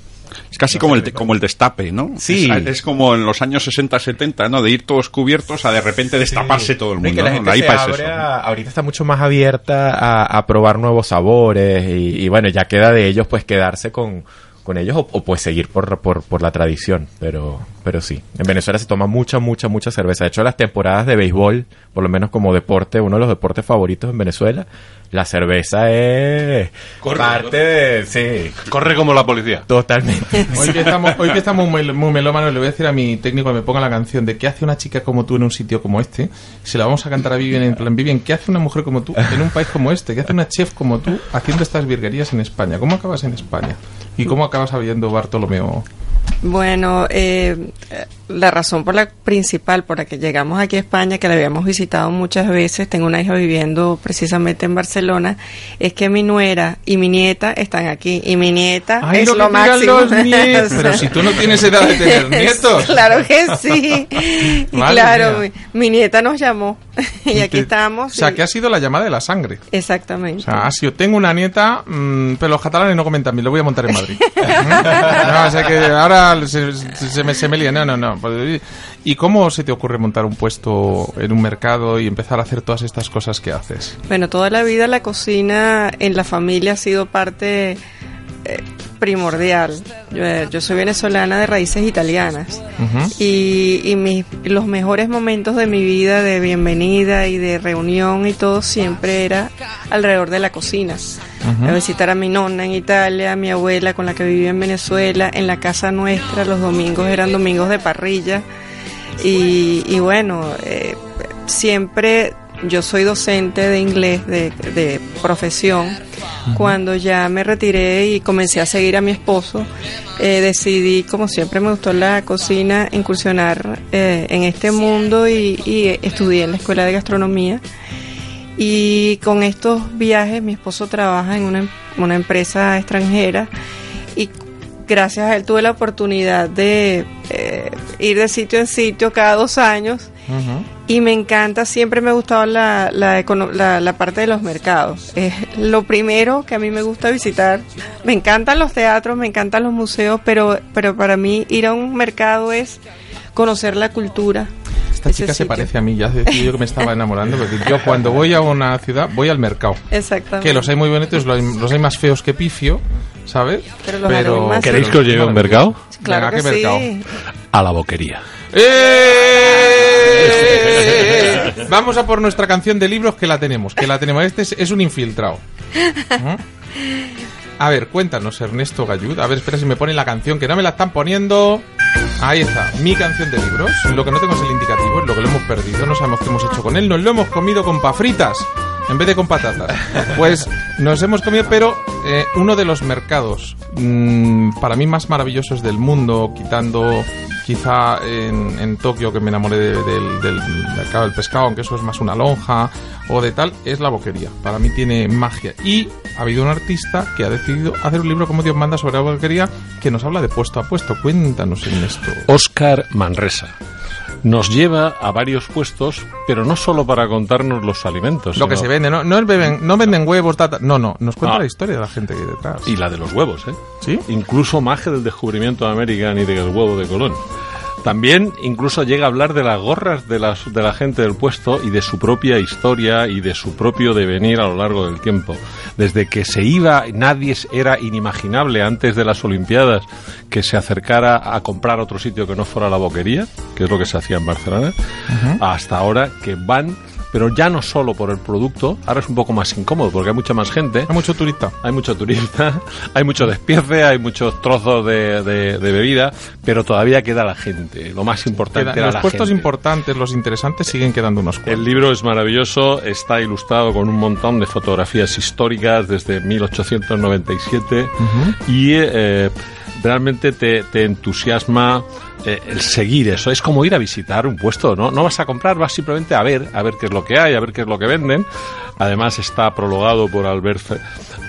Speaker 3: Es casi como el, como el destape, ¿no?
Speaker 8: Sí.
Speaker 3: Es, es como en los años 60-70, ¿no? De ir todos cubiertos a de repente destaparse todo el mundo.
Speaker 8: que la gente se
Speaker 3: es eso.
Speaker 8: a- ahorita está mucho más abierta a, a probar nuevos sabores y, y bueno, ya queda de ellos pues quedarse con, con ellos o, o, pues seguir por, por, por la tradición, pero, pero sí. En Venezuela se toma mucha, mucha, mucha cerveza. De hecho, las temporadas de béisbol, por lo menos como deporte, uno de los deportes favoritos en Venezuela, la cerveza es parte de... Sí,
Speaker 5: Corre como la policía.
Speaker 8: totalmente.
Speaker 2: Hoy que estamos, hoy que estamos muy, muy melómanos, le voy a decir a mi técnico que me ponga la canción de ¿qué hace una chica como tú en un sitio como este? Se la vamos a cantar a Vivian en plan, Vivian, ¿qué hace una mujer como tú en un país como este? ¿Qué hace una chef como tú haciendo estas virguerías en España? ¿Cómo acabas en España? ¿Y cómo acabas habiendo Bartolomeo?
Speaker 6: Bueno, eh, la razón por la principal por la que llegamos aquí a España, que la habíamos visitado muchas veces, tengo una hija viviendo precisamente en Barcelona, es que mi nuera y mi nieta están aquí y mi nieta
Speaker 2: Ay,
Speaker 6: es
Speaker 2: lo
Speaker 6: lo, máximo.
Speaker 2: Pero si tú no tienes edad de tener nietos.
Speaker 6: claro que sí. Claro, mi, mi nieta nos llamó y aquí
Speaker 2: Te-
Speaker 6: estamos.
Speaker 2: O sea,
Speaker 6: y-
Speaker 2: que ha sido la llamada de la sangre.
Speaker 6: Exactamente.
Speaker 2: O sea, ha sido, tengo una nieta, mm, pero los catalanes no comentan bien, lo voy a montar en Madrid. no, o sea que ahora se, se- se me, se me lía, no, no, no. Pues, ¿Y cómo se te ocurre montar un puesto en un mercado y empezar a hacer todas estas cosas que haces?
Speaker 6: Bueno, toda la vida la cocina en la familia ha sido parte eh, primordial. Yo, eh, yo soy venezolana de raíces italianas y, y mis- los mejores momentos de mi vida de bienvenida y de reunión y todo siempre era alrededor de la cocina. A visitar a mi nonna en Italia, a mi abuela con la que vivía en Venezuela, en la casa nuestra los domingos eran domingos de parrilla y, y bueno, eh, siempre yo soy docente de inglés de, de profesión. Cuando ya me retiré y comencé a seguir a mi esposo, eh, decidí, como siempre me gustó la cocina, incursionar eh, en este mundo y, y estudié en la escuela de gastronomía. Y con estos viajes, mi esposo trabaja en una, una empresa extranjera gracias a él tuve la oportunidad de eh, ir de sitio en sitio cada dos años
Speaker 2: Ujú.
Speaker 6: y me encanta, siempre me ha gustado la, la, la- la parte de los mercados. Es lo primero que a mí me gusta visitar. Me encantan los teatros, me encantan los museos, pero, pero para mí ir a un mercado es conocer la cultura.
Speaker 2: Esta chica se parece a mí, ya decía yo que me estaba enamorando, porque yo cuando voy a una ciudad voy al mercado.
Speaker 6: Exactamente.
Speaker 2: Que los hay muy bonitos, los hay más feos que pifio, ¿sabes?
Speaker 6: Pero los
Speaker 5: ¿Queréis que os lleve a un mercado?
Speaker 6: Claro que
Speaker 2: ¿qué mercado?
Speaker 6: sí.
Speaker 5: A la boquería.
Speaker 2: ¡Eh! Vamos a por nuestra canción de libros que la tenemos, que la tenemos. Este es, es un infiltrado. ¿Mm? A ver, cuéntanos, Ernesto Gallud. A ver, espera si me ponen la canción, que no me la están poniendo. Ahí está, mi canción de libros. Lo que no tengo es el indicativo, es lo que lo hemos perdido. No sabemos qué hemos hecho con él. Nos lo hemos comido con pafritas en vez de con patatas. Pues nos hemos comido, pero eh, uno de los mercados mm, para mí más maravillosos del mundo, quitando quizá en, Tokio que me enamoré de- del, del mercado del pescado, aunque eso es más una lonja o de tal, es la boquería. Para mí tiene magia. Y ha habido un artista que ha decidido hacer un libro como Dios manda sobre la boquería que nos habla de puesto a puesto. Cuéntanos en esto.
Speaker 5: Oscar Manresa. Nos lleva a varios puestos, pero no solo para contarnos los alimentos.
Speaker 2: Lo que se vende, no, no, beben- no venden huevos, tata. No, no, nos cuenta
Speaker 5: Ah.
Speaker 2: la historia de la gente que hay detrás.
Speaker 5: Y la de los huevos, ¿eh?
Speaker 2: ¿Sí?
Speaker 5: Incluso más que del descubrimiento de América ni del huevo de Colón. También incluso llega a hablar de las gorras de, las, de la gente del puesto y de su propia historia y de su propio devenir a lo largo del tiempo. Desde que se iba, nadie era inimaginable antes de las Olimpiadas que se acercara a comprar otro sitio que no fuera la boquería, que es lo que se hacía en Barcelona, hasta ahora que van, pero ya no solo por el producto, ahora es un poco más incómodo porque hay mucha más gente.
Speaker 2: Hay mucho turista.
Speaker 5: Hay mucho turista, hay mucho despiece, hay muchos trozos de, de- de bebida, pero todavía queda la gente. Lo más importante era
Speaker 2: los puestos
Speaker 5: gente.
Speaker 2: importantes, los interesantes, siguen quedando unos cuantos.
Speaker 5: El libro es maravilloso, está ilustrado con un montón de fotografías históricas desde 1897 y eh, realmente te, te entusiasma eh, el seguir eso. Es como ir a visitar un puesto, ¿no? No vas a comprar, vas simplemente a ver, a ver qué es lo que hay, a ver qué es lo que venden. Además está prologado por Albert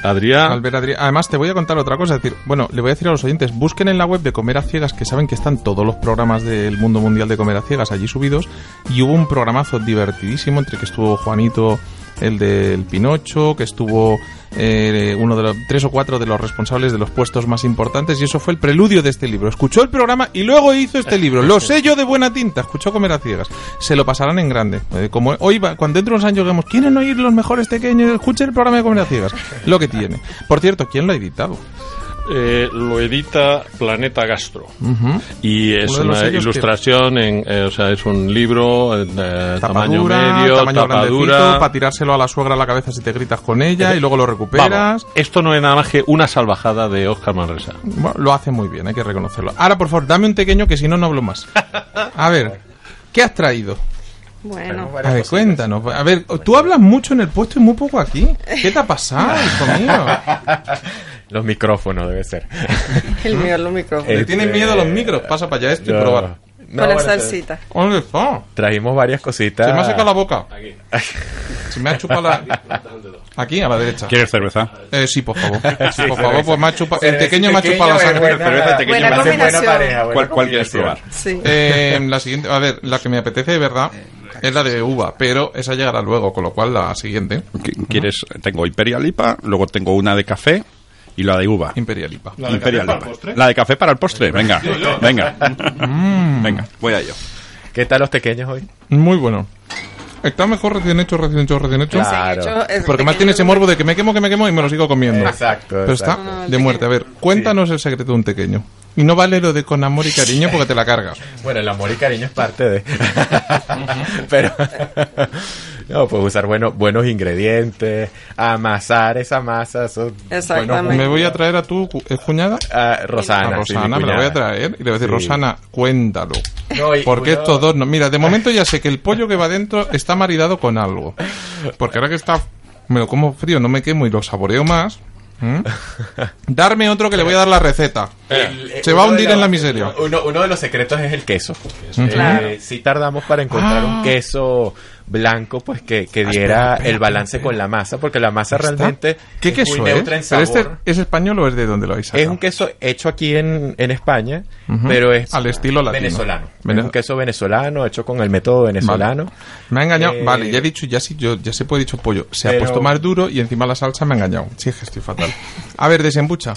Speaker 5: Adrià.
Speaker 2: Albert Adrià. Además, te voy a contar otra cosa. Es decir, bueno, le voy a decir a los oyentes, busquen en la web de Comer a Ciegas, que saben que están todos los programas del mundo mundial de Comer a Ciegas allí subidos. Y hubo un programazo divertidísimo entre que estuvo Juanito el del Pinocho, que estuvo eh, uno de los tres o cuatro de los responsables de los puestos más importantes y eso fue el preludio de este libro. Escuchó el programa y luego hizo este libro. Lo sé yo de buena tinta. Escuchó comer a ciegas. Se lo pasarán en grande. Eh, como hoy va, cuando dentro de unos años digamos, ¿quieren oír los mejores pequeños? Escuchen el programa de comer a ciegas. Lo que tiene. Por cierto, ¿quién lo ha editado?
Speaker 5: Eh, lo edita Planeta Gastro y es
Speaker 2: Uno
Speaker 5: una
Speaker 2: que-
Speaker 5: ilustración en eh, o sea es un libro eh, de tamaño
Speaker 2: Tapadura,
Speaker 5: medio
Speaker 2: tamaño
Speaker 5: tapadura
Speaker 2: grandecito, para tirárselo a la suegra a la cabeza si te gritas con ella y luego lo recuperas.
Speaker 5: Vamos, esto no es nada más que una salvajada de Oscar Manresa
Speaker 2: Bueno, lo hace muy bien, hay que reconocerlo. Ahora, por favor, dame un pequeño que si no, no hablo más. A ver, ¿qué has traído?
Speaker 6: Bueno,
Speaker 2: A ver, cuéntanos. A ver, tú hablas mucho en el puesto y muy poco aquí. ¿Qué te ha pasado, hijo mío?
Speaker 8: Los micrófonos debe ser.
Speaker 6: el mío los micrófonos.
Speaker 2: ¿Le tienes miedo a los micros? Pasa para allá esto y probar.
Speaker 8: No,
Speaker 6: Con la
Speaker 8: bueno,
Speaker 6: salsita.
Speaker 2: ¿Dónde está?
Speaker 8: Trajimos varias cositas.
Speaker 2: Se me ha secado la boca. Se me ha chupado la... Aquí, a la derecha.
Speaker 3: ¿Quieres cerveza?
Speaker 2: Eh, sí, por favor. por favor, pues me ha chupado... El pequeño me ha chupado la sangre.
Speaker 8: buena-
Speaker 3: Cerveza pequeña
Speaker 6: Buena combinación.
Speaker 8: pareja, buena
Speaker 3: ¿Cuál, cuál quieres probar?
Speaker 6: Sí.
Speaker 2: Eh, la siguiente, a ver, la que me apetece de verdad es la de uva, pero esa llegará luego, con lo cual la siguiente,
Speaker 3: ¿Qu- ¿Quieres? Tengo Imperial IPA, luego tengo una de café y la de uva.
Speaker 2: Imperial IPA.
Speaker 3: Imperial IPA. La de café para el postre, venga, venga. Venga, voy a ello.
Speaker 8: ¿Qué tal los pequeños hoy?
Speaker 2: Muy bueno. Está mejor recién hecho, recién hecho, recién hecho.
Speaker 8: Claro.
Speaker 2: Porque más tiene ese morbo de que me quemo, que me quemo y me lo sigo comiendo.
Speaker 8: Exacto,
Speaker 2: Pero está
Speaker 8: exacto.
Speaker 6: El
Speaker 2: de muerte. A ver, cuéntanos el secreto de un pequeño. Y no vale lo de con amor y cariño porque te la cargas.
Speaker 8: Bueno, el amor y cariño es parte de. Pero. no, pues usar bueno, buenos ingredientes, amasar esa masa. Eso,
Speaker 6: Exactamente.
Speaker 8: bueno,
Speaker 2: Me voy a traer a tu cu- ¿es cuñada.
Speaker 8: a Rosana.
Speaker 2: a Rosana, me la voy a traer. Y le voy a decir,
Speaker 8: Sí.
Speaker 2: Rosana, cuéntalo.
Speaker 8: No, y
Speaker 2: Porque
Speaker 8: uno-
Speaker 2: estos dos no. Mira, de momento ya sé que el pollo que va dentro está maridado con algo. Porque ahora que está. Me lo como frío, no me quemo y lo saboreo más. ¿Mm? Darme otro que le voy a dar la receta.
Speaker 8: El-
Speaker 2: Se va a hundir
Speaker 8: los-
Speaker 2: en la miseria.
Speaker 8: Uno, uno de los secretos es el queso. Eh, sí tardamos para encontrar
Speaker 2: Ah.
Speaker 8: un queso blanco pues que, que diera el balance con la masa, porque la masa realmente
Speaker 2: ¿Qué
Speaker 8: es
Speaker 2: queso
Speaker 8: muy
Speaker 2: es?
Speaker 8: neutra en
Speaker 2: ¿Pero
Speaker 8: sabor.
Speaker 2: este es español o es de donde lo habéis sacado?
Speaker 8: Es un queso hecho aquí en, en España, pero es
Speaker 2: Al estilo latino.
Speaker 8: venezolano.
Speaker 2: Vene-
Speaker 8: Es un queso venezolano hecho con el método venezolano.
Speaker 2: Me ha engañado.
Speaker 8: Eh,
Speaker 2: vale, ya he dicho, ya sí, yo ya se puede dicho pollo. Se ha puesto más duro y encima la salsa me ha engañado. Sí, es que estoy fatal. A ver, desembucha.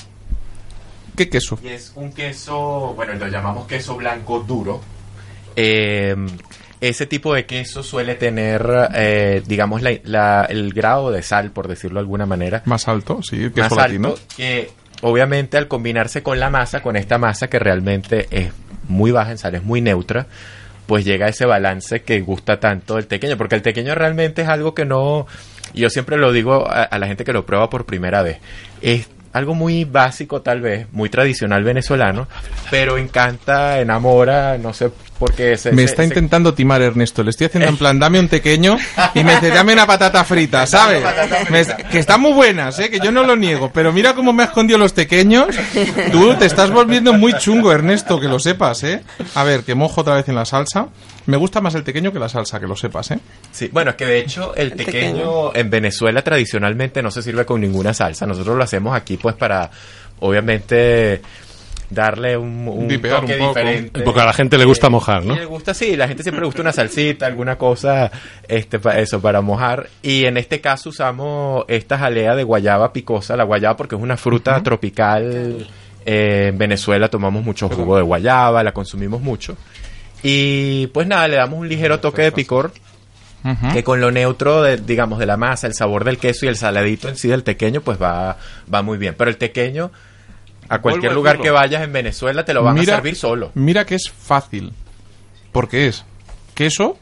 Speaker 2: ¿Qué queso?
Speaker 8: Y es un queso, bueno, lo llamamos queso blanco duro. Eh, ese tipo de queso suele tener, eh, digamos, la- la- el grado de sal, por decirlo de alguna manera,
Speaker 2: Más alto, sí, queso
Speaker 8: más
Speaker 2: latino.
Speaker 8: alto, que obviamente al combinarse con la masa, con esta masa que realmente es muy baja en sal, es muy neutra, pues llega ese balance que gusta tanto el tequeño, porque el tequeño realmente es algo que no, yo siempre lo digo a, a la gente que lo prueba por primera vez, es algo muy básico tal vez, muy tradicional venezolano, pero encanta, enamora, no sé por qué se,
Speaker 2: Me
Speaker 8: se-
Speaker 2: está
Speaker 8: se-
Speaker 2: intentando timar Ernesto. Le estoy haciendo en plan, dame un pequeño y me dice, dame una patata frita, ¿sabes? Me est- que están muy buenas, ¿eh? Que yo no lo niego. Pero mira cómo me ha escondido los pequeños. Tú te estás volviendo muy chungo, Ernesto, que lo sepas, ¿eh? A ver, que mojo otra vez en la salsa. Me gusta más el pequeño que la salsa, que lo sepas, ¿eh?
Speaker 8: Sí, bueno, es que de hecho el,
Speaker 6: El
Speaker 8: tequeño,
Speaker 6: tequeño.
Speaker 8: en Venezuela tradicionalmente no se sirve con ninguna salsa. Nosotros lo hacemos aquí pues para, obviamente, darle un, toque
Speaker 2: un poco.
Speaker 8: diferente.
Speaker 5: Porque a la gente le gusta mojar, ¿no?
Speaker 8: Le gusta, sí, la gente siempre le gusta una salsita, alguna cosa, este, para eso, para mojar. Y en este caso usamos esta jalea de guayaba picosa, la guayaba porque es una fruta tropical. Eh, en Venezuela tomamos mucho jugo de guayaba, la consumimos mucho. Y pues nada, le damos un ligero toque de picor que con lo neutro, de, digamos, de la masa, el sabor del queso y el saladito en sí del tequeño, pues va, va muy bien. Pero el tequeño, a cualquier
Speaker 2: a
Speaker 8: lugar que vayas en Venezuela, te lo van a servir solo.
Speaker 2: Mira que es fácil. Porque es queso,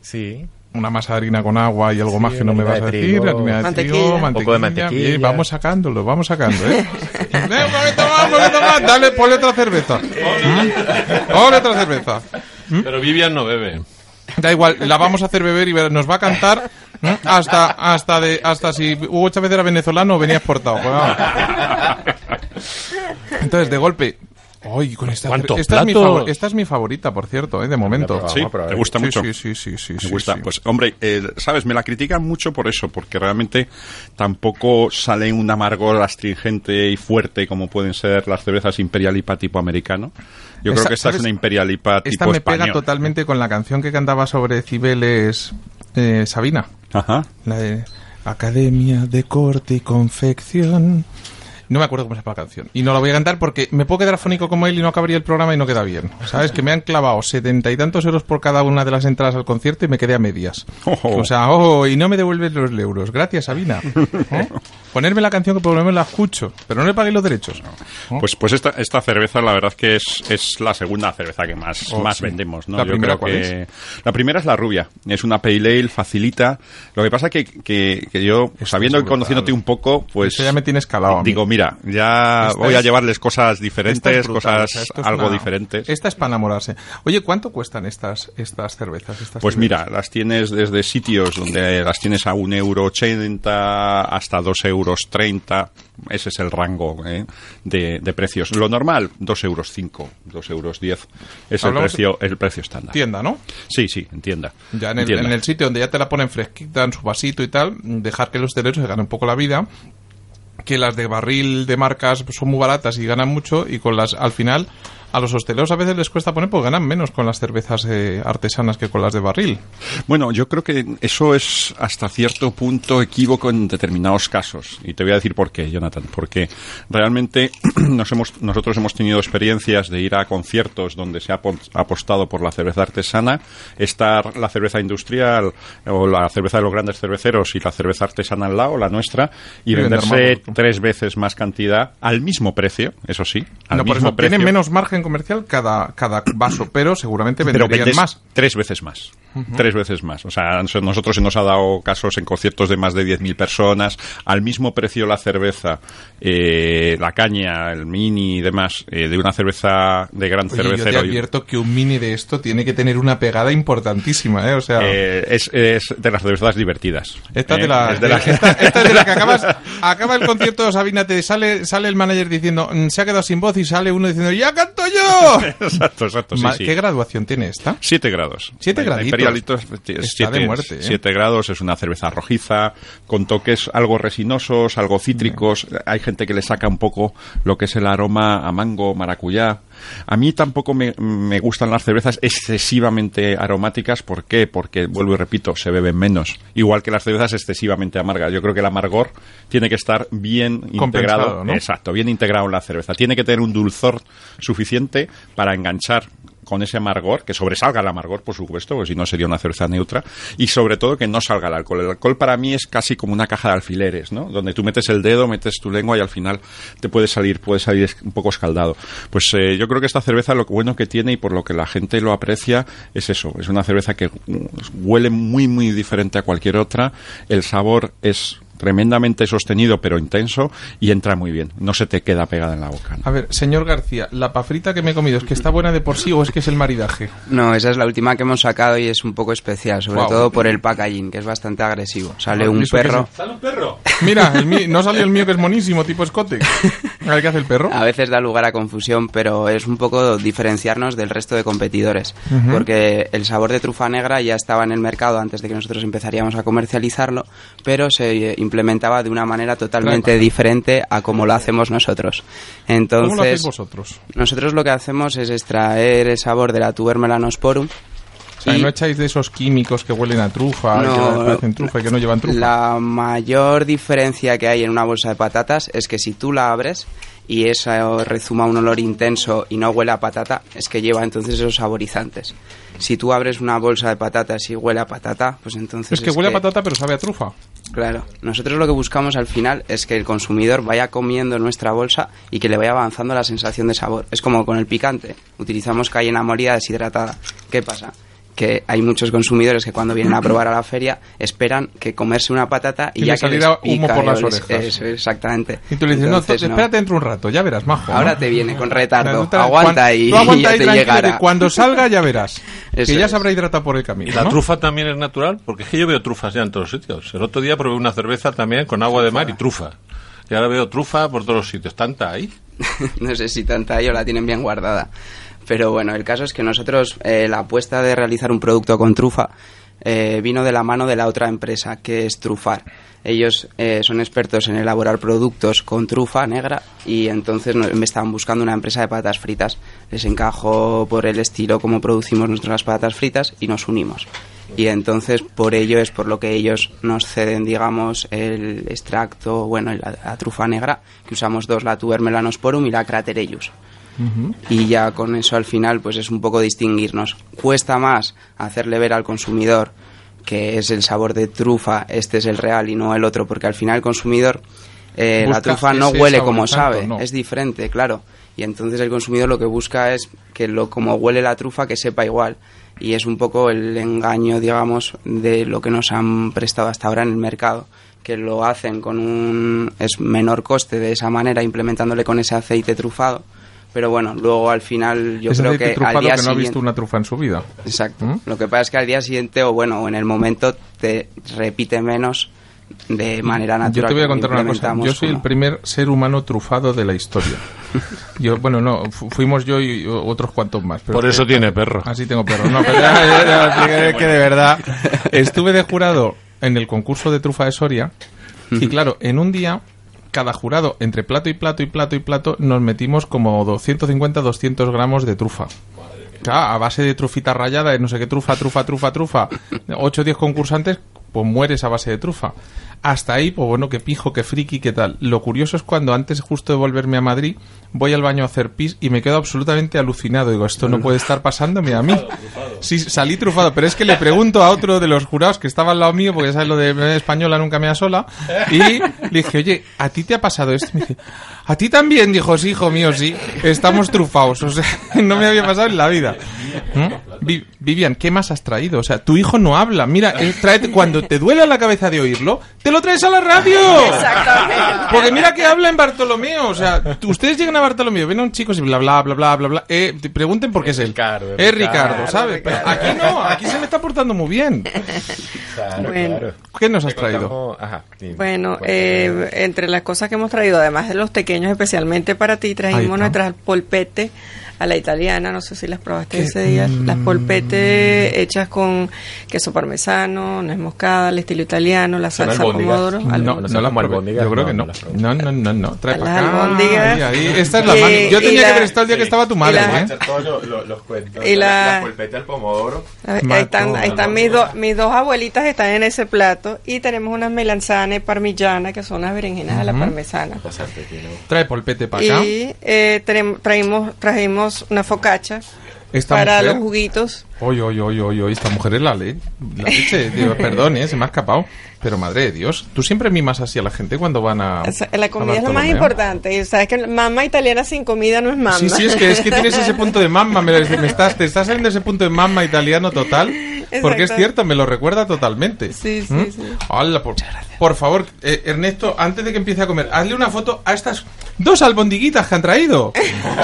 Speaker 8: Sí.
Speaker 2: una masa de harina con agua y algo
Speaker 8: Sí,
Speaker 2: más que no me vas a
Speaker 8: de
Speaker 2: decir,
Speaker 8: trigo.
Speaker 2: harina de
Speaker 6: Mantequilla.
Speaker 2: trigo,
Speaker 6: Un
Speaker 8: poco de
Speaker 2: mantequilla.
Speaker 8: mantequilla.
Speaker 2: Bien, vamos sacándolo, vamos sacando, ¿eh? Eh, un poquito más, un poquito más. Dale, ponle otra cerveza. ¿Mm? Ponle otra cerveza.
Speaker 5: Pero Vivian no bebe.
Speaker 2: Da igual, la vamos a hacer beber y ver- nos va a cantar ¿eh? hasta hasta de hasta si Hugo Chávez era venezolano o venía exportado. pues vamos. Entonces, de golpe. Ay, con esta,
Speaker 5: ¿Cuántos
Speaker 2: esta, es mi favor- esta es mi favorita, por cierto, ¿eh? de momento.
Speaker 3: Sí, te gusta
Speaker 2: Sí,
Speaker 3: mucho.
Speaker 2: Sí, sí, sí, sí,
Speaker 3: Me
Speaker 2: sí,
Speaker 3: gusta.
Speaker 2: sí.
Speaker 3: Pues, hombre, eh, sabes, me la critican mucho por eso, porque realmente tampoco sale un amargor astringente y fuerte como pueden ser las cervezas Imperial IPA tipo americano. Yo creo que esta es
Speaker 2: ¿sabes?
Speaker 3: una Imperial IPA
Speaker 2: Esta
Speaker 3: tipo
Speaker 2: me pega
Speaker 3: español.
Speaker 2: totalmente con la canción que cantaba sobre Cibeles eh, Sabina.
Speaker 3: Ajá.
Speaker 2: La de Academia de Corte y Confección. No me acuerdo cómo se llama la canción. Y no la voy a cantar porque me puedo quedar afónico como él y no acabaría el programa y no queda bien. ¿Sabes? Que me han clavado setenta y tantos euros por cada una de las entradas al concierto y me quedé a medias.
Speaker 3: Ojo.
Speaker 2: O sea, oh, y no me devuelven los euros. Gracias, Sabina. ¿Eh? Ponerme la canción que por lo menos la escucho, pero no le pagué los derechos. ¿Oh?
Speaker 3: Pues, pues esta, esta cerveza, la verdad que es, es la segunda cerveza que más,
Speaker 2: Oh,
Speaker 3: más
Speaker 2: sí.
Speaker 3: vendemos, ¿no?
Speaker 2: ¿La
Speaker 3: Yo
Speaker 2: primera
Speaker 3: creo
Speaker 2: cuál
Speaker 3: que la primera es la rubia. Es una pale ale, facilita. Lo que pasa que, que, que yo, sabiendo
Speaker 2: es
Speaker 3: y conociéndote un poco, pues
Speaker 2: Esto ya me tiene escalado a mí.
Speaker 3: digo, mira, ya
Speaker 2: Esta
Speaker 3: voy a
Speaker 2: es-
Speaker 3: llevarles cosas diferentes,
Speaker 2: es brutal,
Speaker 3: cosas
Speaker 2: o sea,
Speaker 3: algo
Speaker 2: una-
Speaker 3: diferentes.
Speaker 2: Esta es para enamorarse. Oye, ¿cuánto cuestan estas, estas cervezas? Estas
Speaker 3: Pues
Speaker 2: cervezas?
Speaker 3: mira, las tienes desde sitios donde las tienes a un euro ochenta hasta dos euros treinta. Ese es el rango ¿eh? de, de precios. Lo normal, dos euros cinco, dos euros diez. Es el precio, el precio estándar.
Speaker 2: tienda, ¿no?
Speaker 3: Sí, sí, entienda.
Speaker 2: Ya en el, en el sitio donde ya te la ponen fresquita en su vasito y tal, dejar que los hosteleros se ganen un poco la vida, que las de barril de marcas son muy baratas y ganan mucho y con las al final a los hosteleros a veces les cuesta poner porque ganan menos con las cervezas eh, artesanas que con las de barril.
Speaker 3: Bueno, yo creo que eso es hasta cierto punto equívoco en determinados casos. Y te voy a decir por qué, Jonathan. Porque realmente nos hemos, nosotros hemos tenido experiencias de ir a conciertos donde se ha apo- apostado por la cerveza artesana, estar la cerveza industrial o la cerveza de los grandes cerveceros y la cerveza artesana al lado, la nuestra, y,
Speaker 2: Y vender
Speaker 3: venderse tres veces más cantidad al mismo precio, eso sí, al
Speaker 2: no, por
Speaker 3: mismo
Speaker 2: eso
Speaker 3: precio.
Speaker 2: tienen menos margen comercial cada, cada vaso, pero seguramente
Speaker 3: pero
Speaker 2: venderían
Speaker 3: vendes
Speaker 2: más.
Speaker 3: tres veces más. Tres veces más. O sea, nos- nosotros se nos ha dado casos en conciertos de más de 10.000 personas, al mismo precio la cerveza, eh, la caña, el mini y demás, eh, de una cerveza de gran
Speaker 2: Oye, yo te
Speaker 3: cervecero.
Speaker 2: advierto que un mini de esto tiene que tener una pegada importantísima, ¿eh? O sea...
Speaker 3: eh, es, es de las cervezas divertidas.
Speaker 2: Esta
Speaker 3: Eh,
Speaker 2: de la,
Speaker 3: es de la-
Speaker 2: esta, esta es de la que acabas, acaba el concierto Sabina, te sale, sale el manager diciendo "Mm, se ha quedado sin voz y sale uno diciendo ¡Ya canto
Speaker 3: exacto, exacto. sí,
Speaker 2: Ma-
Speaker 3: sí.
Speaker 2: ¿Qué graduación tiene esta?
Speaker 3: Siete grados.
Speaker 2: Siete graditos.
Speaker 3: Imperialitos,
Speaker 2: Está
Speaker 3: siete,
Speaker 2: de muerte, ¿eh?
Speaker 3: siete grados, es una cerveza rojiza, con toques algo resinosos, algo cítricos. Hay gente que le saca un poco lo que es el aroma a mango, maracuyá. A mí tampoco me, me gustan las cervezas excesivamente aromáticas. ¿Por qué? Porque, vuelvo y repito, se beben menos. Igual que las cervezas excesivamente amargas. Yo creo que el amargor tiene que estar bien integrado.
Speaker 2: ¿no?
Speaker 3: Exacto, bien integrado en la cerveza. Tiene que tener un dulzor suficiente para enganchar con ese amargor, que sobresalga el amargor, por supuesto, porque si no sería una cerveza neutra, y sobre todo que no salga el alcohol. El alcohol para mí es casi como una caja de alfileres, ¿no? Donde tú metes el dedo, metes tu lengua y al final te puede salir, puede salir un poco escaldado. Pues eh, yo creo que esta cerveza lo bueno que tiene y por lo que la gente lo aprecia es eso, es una cerveza que mm, huele muy, muy diferente a cualquier otra, el sabor es tremendamente sostenido pero intenso y entra muy bien, no se te queda pegada en la boca. ¿no?
Speaker 2: A ver, señor García, ¿la pafrita que me he comido es que está buena de por sí o es que es el maridaje?
Speaker 4: No, esa es la última que hemos sacado y es un poco especial, sobre todo por el packaging, que es bastante agresivo. Sale
Speaker 2: Ah, ¿y
Speaker 4: un
Speaker 2: eso qué
Speaker 4: perro.
Speaker 2: es? Mira, el mío- no salió el mío que es monísimo, tipo escote. A ver qué hace el perro.
Speaker 4: A veces da lugar a confusión, pero es un poco diferenciarnos del resto de competidores. Porque el sabor de trufa negra ya estaba en el mercado antes de que nosotros empezaríamos a comercializarlo, pero se eh, implementaba de una manera totalmente
Speaker 2: Trae-
Speaker 4: diferente a como lo hacemos nosotros. Entonces,
Speaker 2: ¿Cómo lo hacéis vosotros?
Speaker 4: nosotros lo que hacemos es extraer el sabor de la tuber melanosporum.
Speaker 2: O sea,
Speaker 4: y-
Speaker 2: no echáis de esos químicos que huelen a trufa,
Speaker 4: No,
Speaker 2: que parecen trufa y que no llevan trufa.
Speaker 4: La mayor diferencia que hay en una bolsa de patatas es que si tú la abres y esa rezuma un olor intenso y no huele a patata, es que lleva entonces esos saborizantes. Si tú abres una bolsa de patatas y huele a patata, pues entonces...
Speaker 2: es que huele a patata pero sabe a trufa.
Speaker 4: Claro, nosotros lo que buscamos al final es que el consumidor vaya comiendo nuestra bolsa y que le vaya avanzando la sensación de sabor. Es como con el picante. Utilizamos cayena molida deshidratada. ¿Qué pasa? Que hay muchos consumidores que cuando vienen a probar a la feria esperan que comerse una patata y,
Speaker 2: Y
Speaker 4: ya que les
Speaker 2: humo por las
Speaker 4: les-
Speaker 2: orejas.
Speaker 4: eso, exactamente.
Speaker 2: Y tú le dices,
Speaker 4: Entonces,
Speaker 2: no,
Speaker 4: no.
Speaker 2: espérate dentro un rato, ya verás, majo.
Speaker 4: Ahora
Speaker 2: ¿no?
Speaker 4: te viene con retardo. Aguanta y,
Speaker 2: tú aguanta
Speaker 4: y ya
Speaker 2: ahí
Speaker 4: te llegará.
Speaker 2: cuando salga ya verás. que ya habrá hidratado por el camino.
Speaker 5: ¿Y la
Speaker 2: ¿no?
Speaker 5: trufa también es natural? Porque es que yo veo trufas ya en todos los sitios. El otro día probé una cerveza también con agua de mar y trufa. Y ahora veo trufa por todos los sitios. ¿Tanta ahí?
Speaker 4: no sé si tanta ello la tienen bien guardada. Pero bueno, el caso es que nosotros, eh, la apuesta de realizar un producto con trufa, eh, vino de la mano de la otra empresa, que es Trufar. Ellos eh, son expertos en elaborar productos con trufa negra y entonces me estaban buscando una empresa de patatas fritas. Les encajó por el estilo como producimos nuestras patatas fritas y nos unimos. Y entonces por ello es por lo que ellos nos ceden, digamos, el extracto, bueno, la, la trufa negra, que usamos dos, la tuber melanosporum y la craterellus y ya con eso al final pues es un poco distinguirnos. Cuesta más hacerle ver al consumidor que es el sabor de trufa, este es el real y no el otro, porque al final el consumidor eh, la trufa no huele como
Speaker 2: tanto,
Speaker 4: sabe,
Speaker 2: no.
Speaker 4: es diferente, claro. Y entonces el consumidor lo que busca es que lo como huele la trufa que sepa igual. Y es un poco el engaño, digamos, de lo que nos han prestado hasta ahora en el mercado que lo hacen con un es menor coste de esa manera implementándole con ese aceite trufado pero bueno luego al final yo creo que al día
Speaker 2: que no ha visto una trufa en su vida.
Speaker 4: exacto
Speaker 2: ¿Mm?
Speaker 4: lo que pasa es que al día siguiente o bueno o en el momento te repite menos de manera natural
Speaker 2: Yo te voy a contar una cosa. Yo soy el primer ser humano trufado de la historia. Yo, bueno, no, fu- fuimos yo y otros cuantos más. pero
Speaker 5: Por
Speaker 2: es
Speaker 5: eso
Speaker 2: que-
Speaker 5: tiene perro.
Speaker 2: Así tengo perro. No, pero ya- ya- ya- ya- que de verdad. Estuve de jurado en el concurso de trufa de Soria. Y claro, en un día, cada jurado, entre plato y plato y plato y plato, nos metimos como 250, 200 gramos de trufa. Claro, a base de trufita rayada, de no sé qué trufa, trufa, trufa, trufa. 8 o 10 concursantes, pues mueres a base de trufa. Hasta ahí, pues bueno, que pijo, que friki, qué tal. Lo curioso es cuando antes justo de volverme a Madrid, voy al baño a hacer pis y me quedo absolutamente alucinado. Digo, esto no puede estar pasándome a mí. Sí, salí trufado, pero es que le pregunto a otro de los jurados que estaba al lado mío, porque ya sabes lo de española nunca me da sola, y le dije, oye, ¿a ti te ha pasado esto? Y me dice, ¿a ti también? Dijo, sí, hijo mío, sí, estamos trufados, o sea, no me había pasado en la vida. ¿Mm? Vi- Vivian, ¿qué más has traído? O sea, tu hijo no habla, mira, eh, tráete, cuando te duele la cabeza de oírlo, te lo traes a la radio.
Speaker 6: Exactamente.
Speaker 2: Porque mira que habla en Bartolomeo. O sea, ustedes llegan a Bartolomeo, ven a un chico y bla, bla, bla, bla, bla, bla. Eh, te pregunten por qué es él.
Speaker 8: Ricardo,
Speaker 2: Es
Speaker 8: Ricardo,
Speaker 2: Ricardo, ¿sabes? Pero aquí no, aquí se me está portando muy bien.
Speaker 8: Claro,
Speaker 6: Bueno.
Speaker 8: claro.
Speaker 2: ¿Qué nos has traído?
Speaker 8: Ajá.
Speaker 6: Bueno, eh, entre las cosas que hemos traído, además de los pequeños especialmente para ti, trajimos nuestras polpette a la italiana, no sé si las probaste
Speaker 2: ¿Qué?
Speaker 6: ese día, las
Speaker 2: Mm.
Speaker 6: polpette hechas con queso parmesano, nuez moscada, al estilo italiano, la
Speaker 8: ¿Son
Speaker 6: salsa
Speaker 8: albóndigas?
Speaker 6: pomodoro.
Speaker 2: No, no,
Speaker 8: son
Speaker 2: la
Speaker 8: como
Speaker 2: probé.
Speaker 8: albóndigas,
Speaker 2: Yo creo
Speaker 8: no,
Speaker 2: que no.
Speaker 8: no las.
Speaker 2: No, no, no, no. Trae
Speaker 6: Las
Speaker 2: para acá.
Speaker 6: albóndigas.
Speaker 2: Ahí, ahí. Esta es la
Speaker 6: Y-.
Speaker 2: Yo tenía
Speaker 6: la-
Speaker 2: que haber estado el día que estaba tu
Speaker 6: y
Speaker 2: madre,
Speaker 6: la-
Speaker 2: ¿eh?
Speaker 8: todos los, los- los cuentos.
Speaker 6: Y la-
Speaker 8: la polpeta al pomodoro.
Speaker 6: Ahí están, ahí están mis, dos mis dos abuelitas están en ese plato y tenemos unas melanzane parmigiana que son las berenjenas a la parmesana.
Speaker 2: Trae polpete para acá.
Speaker 6: Y eh, tenemos- traímos, trajimos una focacha
Speaker 2: Esta
Speaker 6: para
Speaker 2: mujer-
Speaker 6: los juguitos.
Speaker 2: Oye, oye, oye, oye, esta mujer es la ley. La leche. Perdón, ¿eh? se me ha escapado. Pero madre de Dios, tú siempre mimas así a la gente cuando van a.
Speaker 6: La comida
Speaker 2: a
Speaker 6: es lo más importante. Sabes que mamá italiana sin comida no es mamá.
Speaker 2: Sí, sí, es que, es que tienes ese punto de mamma, me, me estás, te estás saliendo ese punto de mamma italiano total, porque es cierto, me lo recuerda totalmente.
Speaker 6: Sí, sí,
Speaker 2: ¿Mm?
Speaker 6: sí.
Speaker 2: Hola, por, por favor, eh, Ernesto, antes de que empiece a comer, hazle una foto a estas dos albondiguitas que han traído,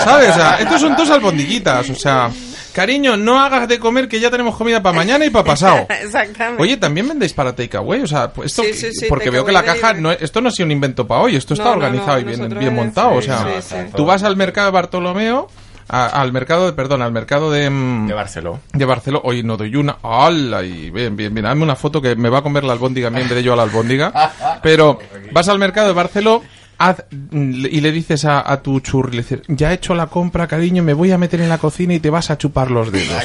Speaker 2: ¿sabes? O sea, estos son dos albondiguitas, o sea, cariño, no hagas de comer que ya tenemos comida para mañana y para pasado.
Speaker 6: Exactamente.
Speaker 2: Oye, también vendéis para takeaway, o sea, pues esto,
Speaker 6: Sí, sí, sí,
Speaker 2: porque veo que la caja, no, esto no ha sido un invento para hoy, esto está
Speaker 6: No,
Speaker 2: organizado
Speaker 6: no,
Speaker 2: y bien, bien
Speaker 6: en-
Speaker 2: montado, o sea,
Speaker 6: sí, sí.
Speaker 2: tú vas al mercado de Bartolomeo, a- al mercado de, perdón, al mercado de, mm,
Speaker 8: De Barcelona.
Speaker 2: de Barcelona, hoy no doy una, ¡hala! Y bien, bien, bien, dame una foto que me va a comer la albóndiga en vez de yo a la albóndiga, pero vas al mercado de Barcelona, haz- y le dices a, a tu churri, le dices, ya he hecho la compra, cariño, me voy a meter en la cocina y te vas a chupar los dedos.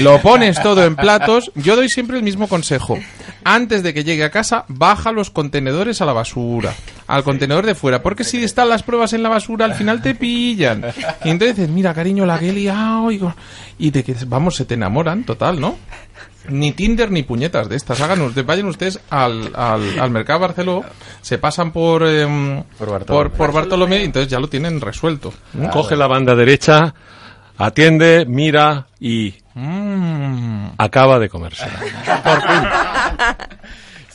Speaker 2: Lo pones todo en platos. Yo doy siempre el mismo consejo. Antes de que llegue a casa, baja los contenedores a la basura. Al contenedor de fuera. Porque si están las pruebas en la basura, al final te pillan. Y entonces dices, mira, cariño, la que he liado", Y, te quedas- vamos, se te enamoran, total, ¿no? Ni Tinder ni puñetas de estas. Hagan ustedes, vayan ustedes al, al, al mercado de Barceló, se pasan por, em,
Speaker 8: Por Bartolomé.
Speaker 2: por, por Bartolomé y entonces ya lo tienen resuelto.
Speaker 5: Coge la banda derecha, atiende, mira y
Speaker 2: Mm.
Speaker 5: acaba de comerse.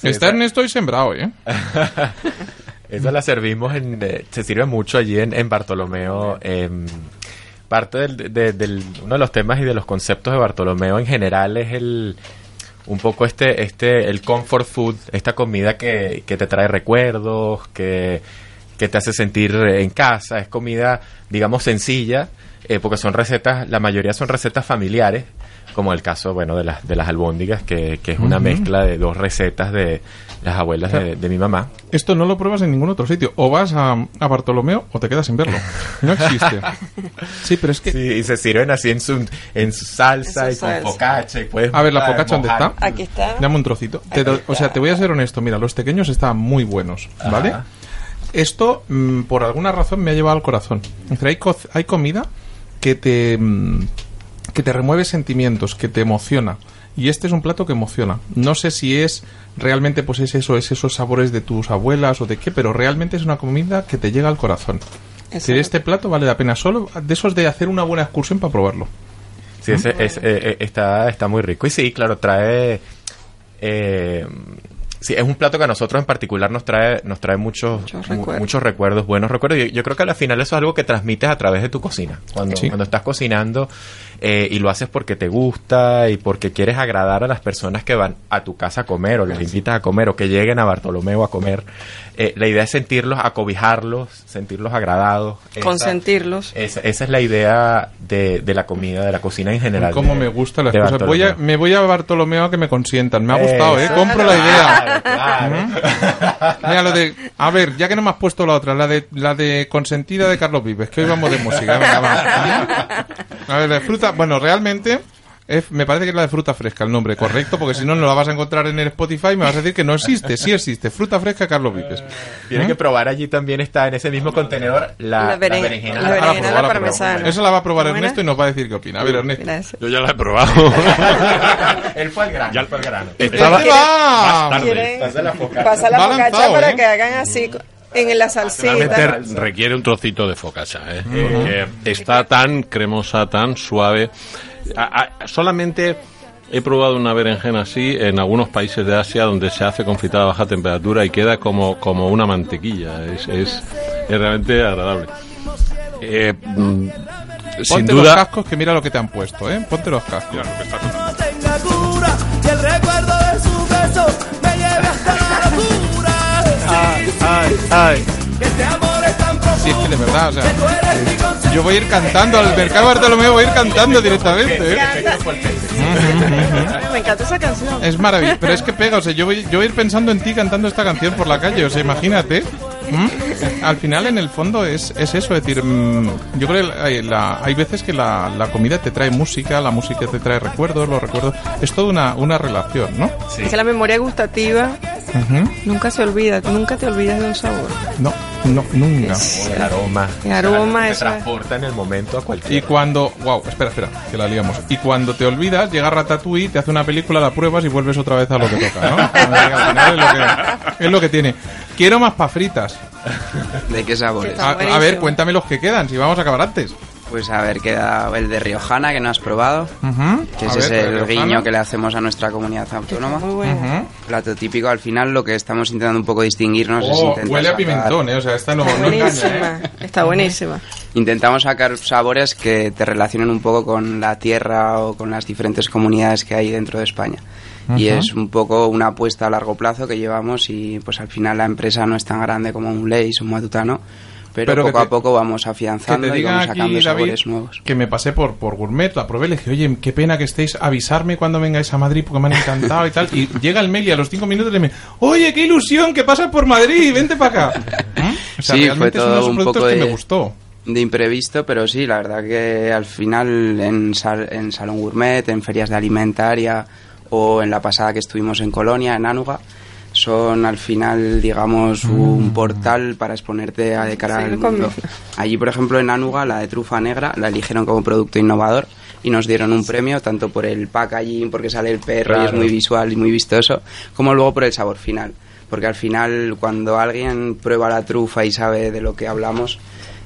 Speaker 2: Está Ernesto y sembrado, ¿eh?
Speaker 8: Esa la servimos en... eh, se sirve mucho allí en, en Bartolomeo. em, parte del, de- del- uno de los temas y de los conceptos de Bartolomeo en general es el un poco este este el comfort food esta comida que, que te trae recuerdos que, que te hace sentir en casa es comida digamos sencilla eh, porque son recetas la mayoría son recetas familiares como el caso, bueno, de las, de las albóndigas, que, que es una mezcla de dos recetas de las abuelas de, de mi mamá.
Speaker 2: Esto no lo pruebas en ningún otro sitio. O vas a, a Bartolomeo o te quedas sin verlo. No existe. Sí, pero es que...
Speaker 8: Sí, y se sirven así en su, en su salsa
Speaker 6: En
Speaker 8: y con focaccia. Y puedes
Speaker 2: A ver, la focaccia, ¿dónde está?
Speaker 6: Aquí está.
Speaker 2: Dame un trocito. Te o sea, te voy a ser honesto. Mira, los pequeños estaban muy buenos, ¿vale?
Speaker 8: Ajá.
Speaker 2: Esto, mm, por alguna razón, me ha llevado al corazón. Es decir, hay, co- hay comida que te, mm, que te remueve sentimientos, que te emociona. Y este es un plato que emociona. No sé si es realmente, pues es eso, es esos sabores de tus abuelas o de qué, pero realmente es una comida que te llega al corazón. Es
Speaker 6: Exacto.
Speaker 2: este plato vale la pena solo de esos de hacer una buena excursión para probarlo.
Speaker 8: Sí, ese, es, eh, eh, está, está muy rico. Y sí, claro, trae... eh, sí, es un plato que a nosotros en particular nos trae, nos trae muchos,
Speaker 6: Muchos
Speaker 8: mu-
Speaker 6: recuerdos.
Speaker 8: muchos recuerdos, buenos recuerdos. Yo, yo creo que al final eso es algo que transmites a través de tu cocina. Cuando,
Speaker 2: Sí.
Speaker 8: cuando estás cocinando eh, y lo haces porque te gusta y porque quieres agradar a las personas que van a tu casa a comer o les invitas a comer o que lleguen a Bartolomeo a comer, eh, la idea es sentirlos, acobijarlos, sentirlos agradados.
Speaker 6: Consentirlos.
Speaker 8: esa, esa es la idea de, de la comida, de la cocina en general.
Speaker 2: Cómo
Speaker 8: de-
Speaker 2: me gusta las cosas. Voy a, me voy a Bartolomeo a que me consientan. Me ha gustado, ¿eh? Compro la idea.
Speaker 8: Claro, claro.
Speaker 2: Mira, lo de... A ver, ya que no me has puesto la otra, la de, la de consentida de Carlos Vives, que hoy vamos de música. Venga, va. A ver, la fruta... Bueno, realmente... me parece que es la de fruta fresca el nombre correcto, porque si no, no la vas a encontrar en el Spotify y me vas a decir que no existe. Sí existe. Fruta fresca Carlos Vives.
Speaker 8: Tienes que probar allí también está en ese mismo contenedor la,
Speaker 6: La
Speaker 8: la
Speaker 6: beren-
Speaker 8: berenjena.
Speaker 6: la berenjena la parmesana.
Speaker 2: Esa la va a probar. Ernesto y nos va a decir qué opina. A ver, Ernesto.
Speaker 6: Gracias.
Speaker 5: Yo ya la he probado.
Speaker 8: Él fue al grano.
Speaker 5: Ya-
Speaker 8: fue al grano.
Speaker 5: Estaba
Speaker 2: ¿Qué va?
Speaker 5: tarde.
Speaker 6: ¿Quieren
Speaker 8: Pasa la focaccia.
Speaker 6: pasar la focacha para
Speaker 2: ¿eh?
Speaker 6: que hagan así en la salsita?
Speaker 5: Requiere un trocito de focaccia, ¿eh? porque está tan cremosa, tan suave. A- a- solamente he probado una berenjena así en algunos países de Asia donde se hace confitada a baja temperatura y queda como, como una mantequilla. Es, es, es realmente agradable. Eh, mm, sin
Speaker 2: Ponte los
Speaker 5: duda.
Speaker 2: cascos que mira lo que te han puesto, ¿eh? Ponte los cascos.
Speaker 5: Mira lo que está sonando.
Speaker 7: no tenga amor es
Speaker 2: que de verdad, o sea, yo voy a ir cantando al mercado Bartolomeo, voy a ir cantando directamente, ¿eh?
Speaker 6: Me encanta esa canción.
Speaker 2: Es maravilloso, pero es que pega, o sea, yo voy, yo voy a ir pensando en ti cantando esta canción por la calle, o sea, imagínate. ¿Mm? Al final, en el fondo, es, es eso, es decir, mm, yo creo que hay, la- hay veces que la, la comida te trae música, la música te trae recuerdos, los recuerdos, es toda una, una relación, ¿no?
Speaker 6: Es que la memoria gustativa nunca se olvida, nunca te olvidas de un sabor.
Speaker 2: No, no, nunca.
Speaker 8: El aroma.
Speaker 6: El aroma, es.
Speaker 8: transporta en el momento a cualquier.
Speaker 2: Y cuando, wow, espera, espera, que la liamos. Y cuando te olvidas, llega Ratatouille, te hace una película, la pruebas y vuelves otra vez a lo que toca, ¿no? Al final es lo que, es lo que tiene. Quiero más
Speaker 4: ¿De qué sabores?
Speaker 2: A, a ver, cuéntame los que quedan, si vamos a acabar antes.
Speaker 4: Pues a ver, queda el de Riojana que no has probado, que ese es el
Speaker 2: Riojana.
Speaker 4: guiño que le hacemos a nuestra comunidad autónoma.
Speaker 6: Muy bueno.
Speaker 4: Plato típico, al final lo que estamos intentando un poco distinguirnos es
Speaker 2: Oh,
Speaker 4: intentar
Speaker 2: huele a
Speaker 4: sacar-
Speaker 2: pimentón, ¿eh? O sea, esta no,
Speaker 6: Está
Speaker 2: no engaña,
Speaker 6: buenísima.
Speaker 2: ¿eh?
Speaker 6: Está buenísima.
Speaker 4: Intentamos sacar sabores que te relacionen un poco con la tierra o con las diferentes comunidades que hay dentro de España. Y es un poco una apuesta a largo plazo que llevamos y pues al final la empresa no es tan grande como un Leis o un Matutano, pero, poco
Speaker 2: te-
Speaker 4: a poco vamos afianzando y vamos sacando
Speaker 2: David,
Speaker 4: sabores nuevos.
Speaker 2: que me pasé por, por Gourmet, la probé, le dije, oye, qué pena que estéis, avisarme cuando vengáis a Madrid porque me han encantado y tal. Y llega el mail y a los cinco minutos le me, oye, qué ilusión, que pasas por Madrid, vente para acá. ¿Mm? O sea,
Speaker 4: Sí,
Speaker 2: realmente
Speaker 4: fue
Speaker 2: es uno de
Speaker 4: todo
Speaker 2: esos
Speaker 4: un poco
Speaker 2: que me
Speaker 4: de-
Speaker 2: gustó.
Speaker 4: de imprevisto, pero sí, la verdad que al final en, sal- en Salón Gourmet, en ferias de alimentaria o en la pasada que estuvimos en Colonia, en Ánuga, son al final, digamos, un portal para exponerte a de cara al mundo. Allí, por ejemplo, en Ánuga, la de trufa negra la eligieron como producto innovador y nos dieron un premio tanto por el packaging, porque sale el perro y es muy visual y muy vistoso, como luego por el sabor final. Porque al final, cuando alguien prueba la trufa y sabe de lo que hablamos,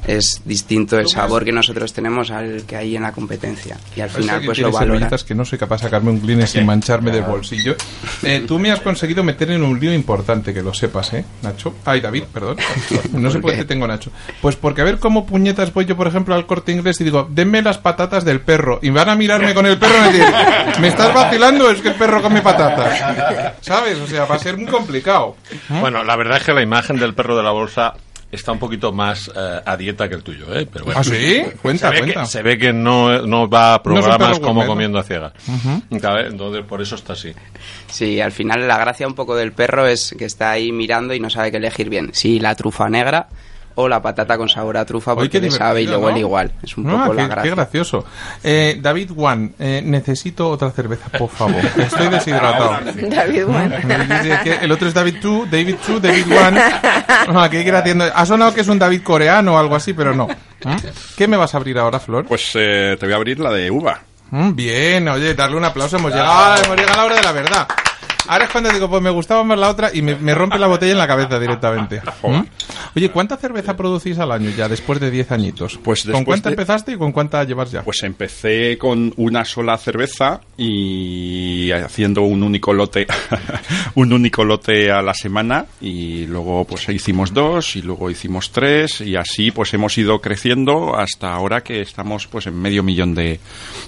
Speaker 4: es distinto el sabor que nosotros tenemos al que hay en la competencia. Y al final, pues lo valora.
Speaker 2: que no soy capaz de sacarme un Kleenex sin mancharme del bolsillo. Eh, tú me has conseguido meter en un lío importante, que lo sepas, ¿eh, Nacho? Ay, David, perdón. No sé por qué te tengo Nacho. Pues porque a ver cómo puñetas voy yo, por ejemplo, al corte inglés y digo, denme las patatas del perro. Y van a mirarme con el perro y me dicen, ¿me estás vacilando? Es que el perro come patatas. ¿Sabes? O sea, va a ser muy complicado.
Speaker 5: Bueno, la verdad es que la imagen del perro de la bolsa está un poquito más eh, a dieta que el tuyo, ¿eh? Pero bueno.
Speaker 2: ¿Ah, sí? Cuenta,
Speaker 5: se ve
Speaker 2: cuenta.
Speaker 5: Que, se ve que no, no va a
Speaker 2: No
Speaker 5: programas
Speaker 2: perro
Speaker 5: como
Speaker 2: ¿no?
Speaker 5: comiendo a ciegas. ¿Sabes? Entonces, por eso está así.
Speaker 4: Sí, al final la gracia un poco del perro es que está ahí mirando y no sabe qué elegir bien. Si la trufa negra o la patata con sabor a trufa porque
Speaker 2: qué
Speaker 4: le sabe y le huele
Speaker 2: ¿no?
Speaker 4: igual. Es un
Speaker 2: Ah,
Speaker 4: poco
Speaker 2: qué,
Speaker 4: la
Speaker 2: qué
Speaker 4: gracia.
Speaker 2: gracioso. Eh, David Juan, eh, necesito otra cerveza, por favor. Estoy deshidratado.
Speaker 6: David,
Speaker 2: que el otro es David 2, David 2, David 1. Ah, ¿qué quiere haciendo? Ha sonado que es un David coreano o algo así, pero no. ¿Mm? ¿Qué me vas a abrir ahora, Flor?
Speaker 3: Pues eh, te voy a abrir la de uva.
Speaker 2: Mm, Bien, oye, darle un aplauso. Hemos llegado, hemos llegado a la hora de la verdad. Ahora es cuando digo, pues me gustaba más la otra y me, me rompe la botella en la cabeza directamente. ¿Mm? Oye, ¿cuánta cerveza producís al año ya después de 10 añitos?
Speaker 3: Pues
Speaker 2: ¿Con cuánta
Speaker 3: de-
Speaker 2: empezaste y con cuánta llevas ya?
Speaker 3: Pues empecé con una sola cerveza y haciendo un único lote, un único lote a la semana y luego pues hicimos dos y luego hicimos tres y así pues hemos ido creciendo hasta ahora que estamos pues en medio millón de,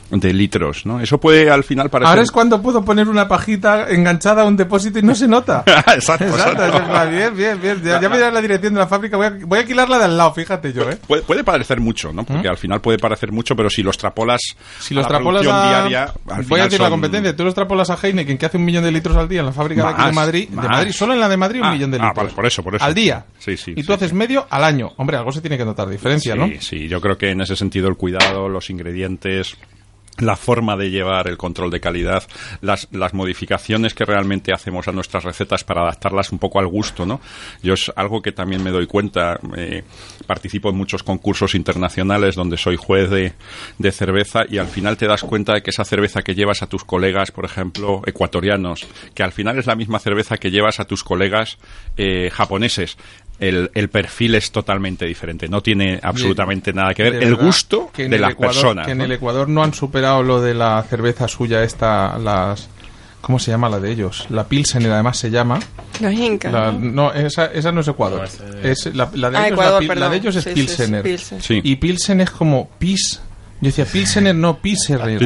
Speaker 3: de litros, ¿no? Eso puede al final parecer...
Speaker 2: Ahora es cuando puedo poner una pajita enganchada a un depósito y no se nota.
Speaker 3: Exacto,
Speaker 2: Exacto,
Speaker 3: exacto.
Speaker 2: bien, bien, bien. Ya, ya me dirás la dirección de la fábrica. Voy a, voy a alquilarla de al lado, fíjate yo, ¿eh?
Speaker 3: Puede, puede parecer mucho, ¿no? Porque al final puede parecer mucho, pero si los trapolas
Speaker 2: Si
Speaker 3: a
Speaker 2: los
Speaker 3: la
Speaker 2: trapolas a...
Speaker 3: diaria, al
Speaker 2: Voy a
Speaker 3: final
Speaker 2: decir la
Speaker 3: son-
Speaker 2: competencia. Tú los trapolas a Heineken, que hace un millón de litros al día en la fábrica de aquí de
Speaker 3: Más,
Speaker 2: Madrid. De
Speaker 3: más.
Speaker 2: Madrid, solo en la de Madrid un
Speaker 3: Ah,
Speaker 2: millón de
Speaker 3: ah,
Speaker 2: litros.
Speaker 3: vale, por eso, por eso.
Speaker 2: Al día.
Speaker 3: Sí, sí,
Speaker 2: Y tú
Speaker 3: sí,
Speaker 2: haces
Speaker 3: sí.
Speaker 2: medio al año. Hombre, algo se tiene que notar diferencia,
Speaker 3: sí,
Speaker 2: ¿no?
Speaker 3: Sí, yo creo que en ese sentido el cuidado, los ingredientes, la forma de llevar el control de calidad, las, las modificaciones que realmente hacemos a nuestras recetas para adaptarlas un poco al gusto, ¿no? Yo es algo que también me doy cuenta, eh, participo en muchos concursos internacionales donde soy juez de, de cerveza y al final te das cuenta de que esa cerveza que llevas a tus colegas, por ejemplo, ecuatorianos, que al final es la misma cerveza que llevas a tus colegas eh, japoneses, el, el perfil es totalmente diferente, no tiene absolutamente nada que ver.
Speaker 2: De
Speaker 3: El
Speaker 2: verdad
Speaker 3: gusto
Speaker 2: que en
Speaker 3: de
Speaker 2: el
Speaker 3: las
Speaker 2: Ecuador-
Speaker 3: personas.
Speaker 2: Que en
Speaker 3: ¿no?
Speaker 2: el Ecuador no han superado lo de la cerveza suya esta, las... ¿Cómo se llama la de ellos? La Pilsener además se llama.
Speaker 6: Los incas.
Speaker 2: La-
Speaker 6: ¿no?
Speaker 2: no, esa, esa no es Ecuador. es la, la de
Speaker 6: Ah,
Speaker 2: ellos,
Speaker 6: Ecuador,
Speaker 2: la, pi- la
Speaker 6: perdón.
Speaker 2: de ellos es
Speaker 6: Sí, sí, sí,
Speaker 2: Pilsener.
Speaker 6: Pilsen.
Speaker 3: Sí.
Speaker 2: Y Pilsen es como pis. Yo decía Pilsener, no Pilsener.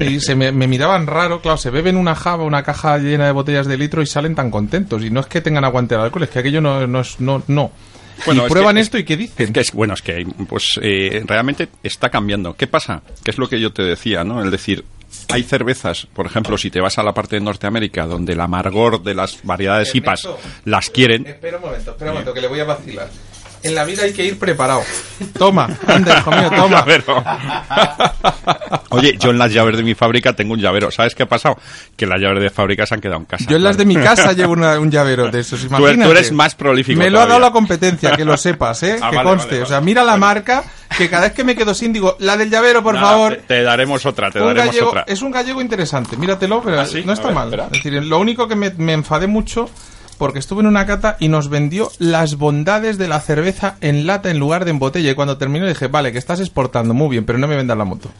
Speaker 2: Y se me, me miraban raro, claro, se beben una java, una caja llena de botellas de litro y salen tan contentos. Y no es que tengan aguante al alcohol, es que aquello no, no es, no, no.
Speaker 3: Bueno,
Speaker 2: y
Speaker 3: es
Speaker 2: prueban
Speaker 3: que-
Speaker 2: esto y ¿qué dicen?
Speaker 3: Es que es, bueno, es que pues eh, realmente está cambiando. ¿Qué pasa? Que es lo que yo te decía, ¿no? Es decir, hay cervezas, por ejemplo, si te vas a la parte de Norteamérica, donde el amargor de las variedades IPAs
Speaker 2: Ernesto.
Speaker 3: las quieren.
Speaker 2: Espera un momento, espera un momento, que le voy a vacilar. En la vida hay que ir preparado. Toma, anda, hijo mío, toma.
Speaker 3: Oye, yo en las llaves de mi fábrica tengo un llavero. ¿Sabes qué ha pasado? Que las llaves de fábrica se han quedado en casa.
Speaker 2: Yo en las de mi casa llevo una- un llavero de esos, imagínate.
Speaker 3: tú eres más prolífico
Speaker 2: Me lo ha
Speaker 3: todavía.
Speaker 2: dado la competencia, que lo sepas, ¿eh?
Speaker 3: Ah,
Speaker 2: que
Speaker 3: vale,
Speaker 2: conste.
Speaker 3: vale,
Speaker 2: O sea, mira la
Speaker 3: Vale.
Speaker 2: marca, que cada vez que me quedo sin, digo, la del llavero, por
Speaker 3: Nada,
Speaker 2: favor.
Speaker 3: Te, te daremos otra, te
Speaker 2: Un
Speaker 3: daremos
Speaker 2: gallego-
Speaker 3: otra.
Speaker 2: Es un gallego interesante, míratelo, pero
Speaker 3: ¿Ah, sí?
Speaker 2: no está
Speaker 3: ver,
Speaker 2: mal.
Speaker 3: espera.
Speaker 2: Es decir, lo único que me, me enfadé mucho porque estuve en una cata y nos vendió las bondades de la cerveza en lata en lugar de en botella. Y cuando terminó dije, vale, que estás exportando muy bien, pero no me vendas la moto.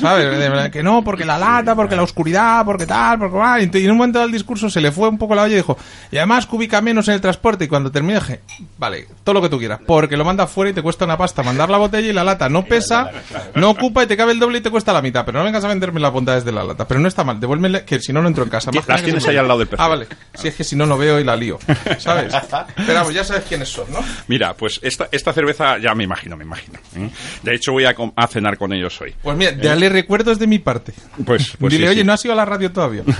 Speaker 2: ¿Sabes? Que no, porque la lata, porque la oscuridad, porque tal, porque... ah, Y en un momento del discurso se le fue un poco la olla y dijo, y además cubica menos en el transporte. Y cuando terminé dije, vale, todo lo que tú quieras, porque lo manda fuera y te cuesta una pasta mandar la botella y la lata no pesa, no ocupa y te cabe el doble y te cuesta la mitad. Pero no vengas a venderme las bondades de la lata. Pero no está mal, devuélveme que si no, no entro en casa.
Speaker 3: Las
Speaker 2: Más que
Speaker 3: tienes ahí al lado del perfil.
Speaker 2: Ah, vale. Si es que si no, no veo y la lío. ¿Sabes? Pero vamos, ya sabes quiénes son, ¿no?
Speaker 3: Mira, pues esta, esta cerveza ya me imagino, me imagino. ¿eh? De hecho, voy a, cenar con ellos hoy.
Speaker 2: Pues mira, dale recuerdos de mi parte.
Speaker 3: Pues, pues
Speaker 2: Dile,
Speaker 3: sí,
Speaker 2: oye,
Speaker 3: sí.
Speaker 2: no has ido a la radio todavía.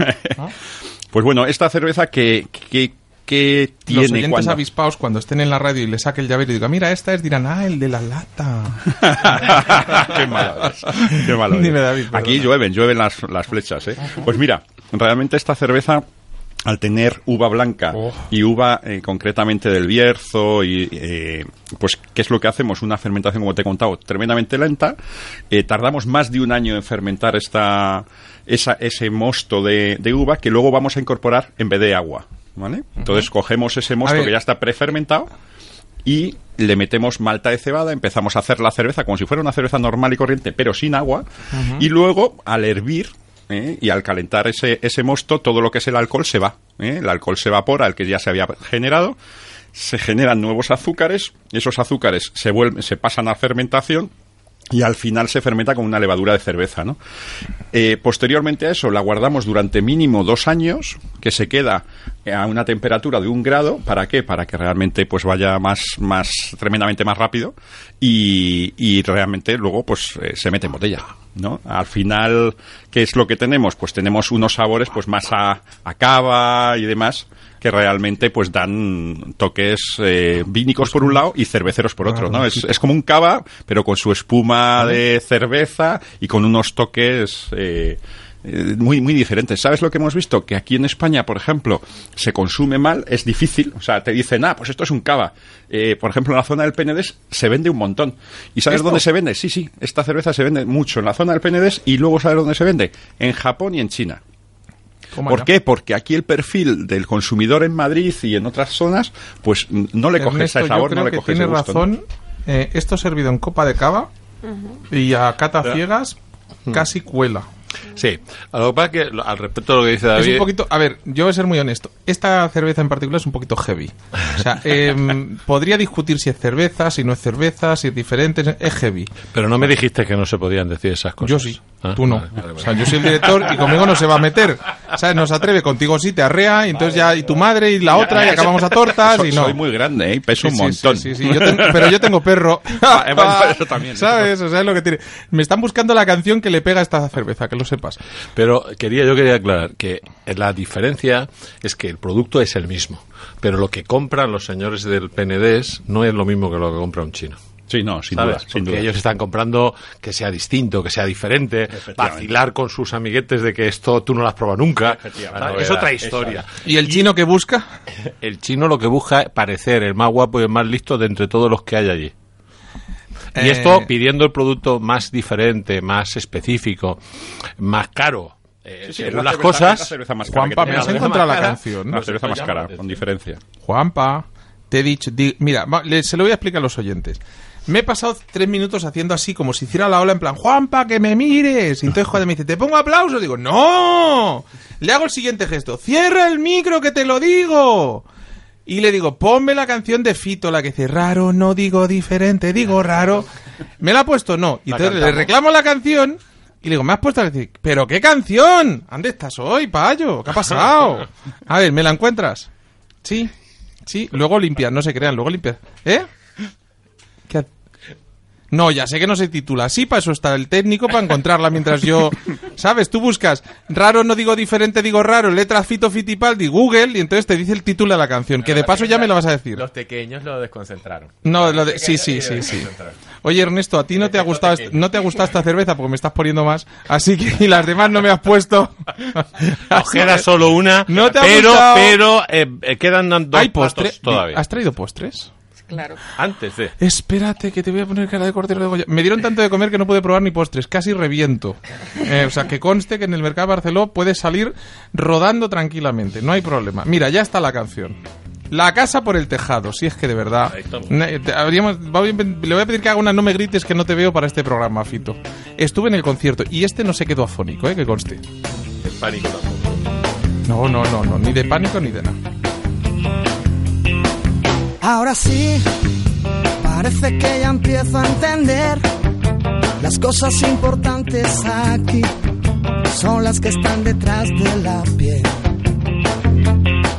Speaker 3: Pues bueno, esta cerveza que, que, que
Speaker 2: Los
Speaker 3: tiene
Speaker 2: oyentes
Speaker 3: cuando...
Speaker 2: avispados, cuando estén en la radio y le saque el llavero y diga, mira, esta es, dirán, ah, el de la lata.
Speaker 3: Qué malo es. Qué malo es.
Speaker 2: David.
Speaker 3: Aquí llueven, llueven las, las flechas. ¿eh? Pues mira, realmente esta cerveza, al tener uva blanca
Speaker 2: Oh.
Speaker 3: y uva eh, concretamente del Bierzo, y, eh, pues, ¿qué es lo que hacemos? Una fermentación, como te he contado, tremendamente lenta. Eh, tardamos más de un año en fermentar esta, esa, ese mosto de, de uva que luego vamos a incorporar en vez de agua. ¿Vale? Entonces cogemos ese mosto que ya está prefermentado y le metemos malta de cebada, empezamos a hacer la cerveza como si fuera una cerveza normal y corriente, pero sin agua, y luego al hervir ¿eh? y al calentar ese, ese mosto, todo lo que es el alcohol se va. ¿eh? El alcohol se evapora, el que ya se había generado, se generan nuevos azúcares, esos azúcares se, vuelven, se pasan a fermentación y al final se fermenta con una levadura de cerveza, ¿no? Eh, posteriormente a eso la guardamos durante mínimo dos años, que se queda a una temperatura de un grado, ¿para qué? Para que realmente pues vaya más, más tremendamente más rápido y, realmente luego pues eh, se mete en botella, ¿no? Al final, ¿qué es lo que tenemos? Pues tenemos unos sabores pues más a, a cava y demás que realmente pues dan toques eh, vínicos por un lado y cerveceros por otro, ¿no? Es, es como un cava, pero con su espuma de cerveza y con unos toques eh, eh, muy, muy diferentes. ¿Sabes lo que hemos visto? Que aquí en España, por ejemplo, se consume mal, es difícil. O sea, te dicen, ah, pues esto es un cava. Eh, por ejemplo, en la zona del Penedés se vende un montón. ¿Y sabes
Speaker 2: ¿Esto?
Speaker 3: dónde se vende? Sí, sí, esta cerveza se vende mucho en la zona del Penedés y luego ¿sabes dónde se vende? En Japón y en China. ¿Por qué? Porque aquí el perfil del consumidor en Madrid y en otras zonas, pues no le coge
Speaker 2: Ernesto,
Speaker 3: ese
Speaker 2: yo
Speaker 3: sabor,
Speaker 2: creo
Speaker 3: no le
Speaker 2: que
Speaker 3: coge
Speaker 2: tiene
Speaker 3: ese gusto. ¿no?
Speaker 2: razón. Eh, esto servido en copa de cava y a cata ciegas casi cuela.
Speaker 5: Sí, a lo que pasa es que al respecto de lo que dice
Speaker 2: Es
Speaker 5: David,
Speaker 2: un poquito, a ver, yo voy a ser muy honesto. Esta cerveza en particular es un poquito heavy. O sea, em, podría discutir si es cerveza, si no es cerveza, si es diferente. Es heavy.
Speaker 5: pero no me dijiste que no se podían decir esas cosas.
Speaker 2: Yo sí,
Speaker 5: Ah,
Speaker 2: tú no.
Speaker 5: vale, vale,
Speaker 2: O
Speaker 5: vale.
Speaker 2: sea, yo soy el director y conmigo no se va a meter. ¿Sabes? No se atreve, contigo sí, te arrea, y entonces ya, y tu madre y la otra, y acabamos a tortas,
Speaker 3: soy,
Speaker 2: y no.
Speaker 3: soy muy grande, ¿eh? peso un montón.
Speaker 2: Sí, sí, yo tengo- pero yo tengo perro.
Speaker 3: Ah, eh, eso también, eso
Speaker 2: ¿Sabes? O sea, es lo que tiene. Me están buscando la canción que le pega a esta cerveza, que lo sepas.
Speaker 5: Pero quería, yo quería aclarar que la diferencia es que el producto es el mismo, pero lo que compran los señores del PNDES no es lo mismo que lo que compra un chino.
Speaker 3: Sí, no, sin
Speaker 5: ¿sabes?
Speaker 3: duda, sin
Speaker 5: Porque
Speaker 3: duda.
Speaker 5: ellos están comprando que sea distinto, que sea diferente, vacilar con sus amiguetes de que esto tú no lo has probado nunca. ¿sabes? Es otra historia.
Speaker 2: ¿Y el chino que busca?
Speaker 5: El chino lo que busca es parecer el más guapo y el más listo de entre todos los que hay allí. Y
Speaker 2: Eh,
Speaker 5: esto pidiendo el producto más diferente, más específico, más caro. eh,
Speaker 3: Sí, sí,
Speaker 5: según las
Speaker 3: cerveza- es la
Speaker 5: cosas,
Speaker 3: cerveza más cara
Speaker 2: Juanpa, me has encontrado la
Speaker 5: cara.
Speaker 2: canción.
Speaker 3: La cerveza más cara, con diferencia.
Speaker 2: Juanpa, te he dicho, di- mira, va- le- se lo voy a explicar a los oyentes. Me he pasado tres minutos haciendo así, como si hiciera la ola en plan, Juanpa, que me mires. Y entonces Juan me dice, ¿te pongo aplausos? Digo, ¡no! Le hago el siguiente gesto, ¡cierra el micro que te lo digo! Y le digo, ponme la canción de Fito, la que dice, raro, no digo diferente, digo raro. ¿Me la ha puesto? No. Y entonces le reclamo la canción y le digo, ¿me has puesto a decir, ¿pero qué canción? ¿Dónde estás hoy, payo? ¿Qué ha pasado? A ver, ¿me la encuentras? Sí, sí. Luego limpias, no se crean, luego limpias. ¿Eh? ¿Qué ha- No, ya sé que no se titula así, para eso está el técnico, para encontrarla mientras yo... ¿Sabes? Tú buscas raro, no digo diferente, digo raro, letra Fito Fitipaldi, Google, y entonces te dice el título de la canción, que de paso ya me lo vas a decir.
Speaker 8: Los pequeños lo desconcentraron.
Speaker 2: No, lo de- sí, sí, sí, sí. Oye, Ernesto, a ti no te ha gustado est- no te ha gustado esta cerveza porque me estás poniendo más, así que y las demás no me has puesto.
Speaker 5: Nos queda solo una,
Speaker 2: No te ha
Speaker 5: pero,
Speaker 2: gustado.
Speaker 5: pero eh, eh, quedan dos
Speaker 2: ¿Hay postre?
Speaker 5: todavía.
Speaker 2: ¿Has traído postres?
Speaker 6: Claro.
Speaker 5: Antes de...
Speaker 2: Espérate, que te voy a poner cara de cordero de Goya. Me dieron tanto de comer que no pude probar ni postres, casi reviento. Eh, o sea, que conste que en el mercado de Barceló puedes salir rodando tranquilamente, no hay problema. Mira, ya está la canción. La casa por el tejado, si es que de verdad. Habríamos- le voy a pedir que haga una no me grites que no te veo para este programa, Fito. Estuve en el concierto y este no se quedó afónico, eh, que conste.
Speaker 5: El pánico tampoco.
Speaker 2: No, no, no, no, ni de pánico ni de nada.
Speaker 7: Ahora sí, parece que ya empiezo a entender las cosas importantes aquí son las que están detrás de la piel.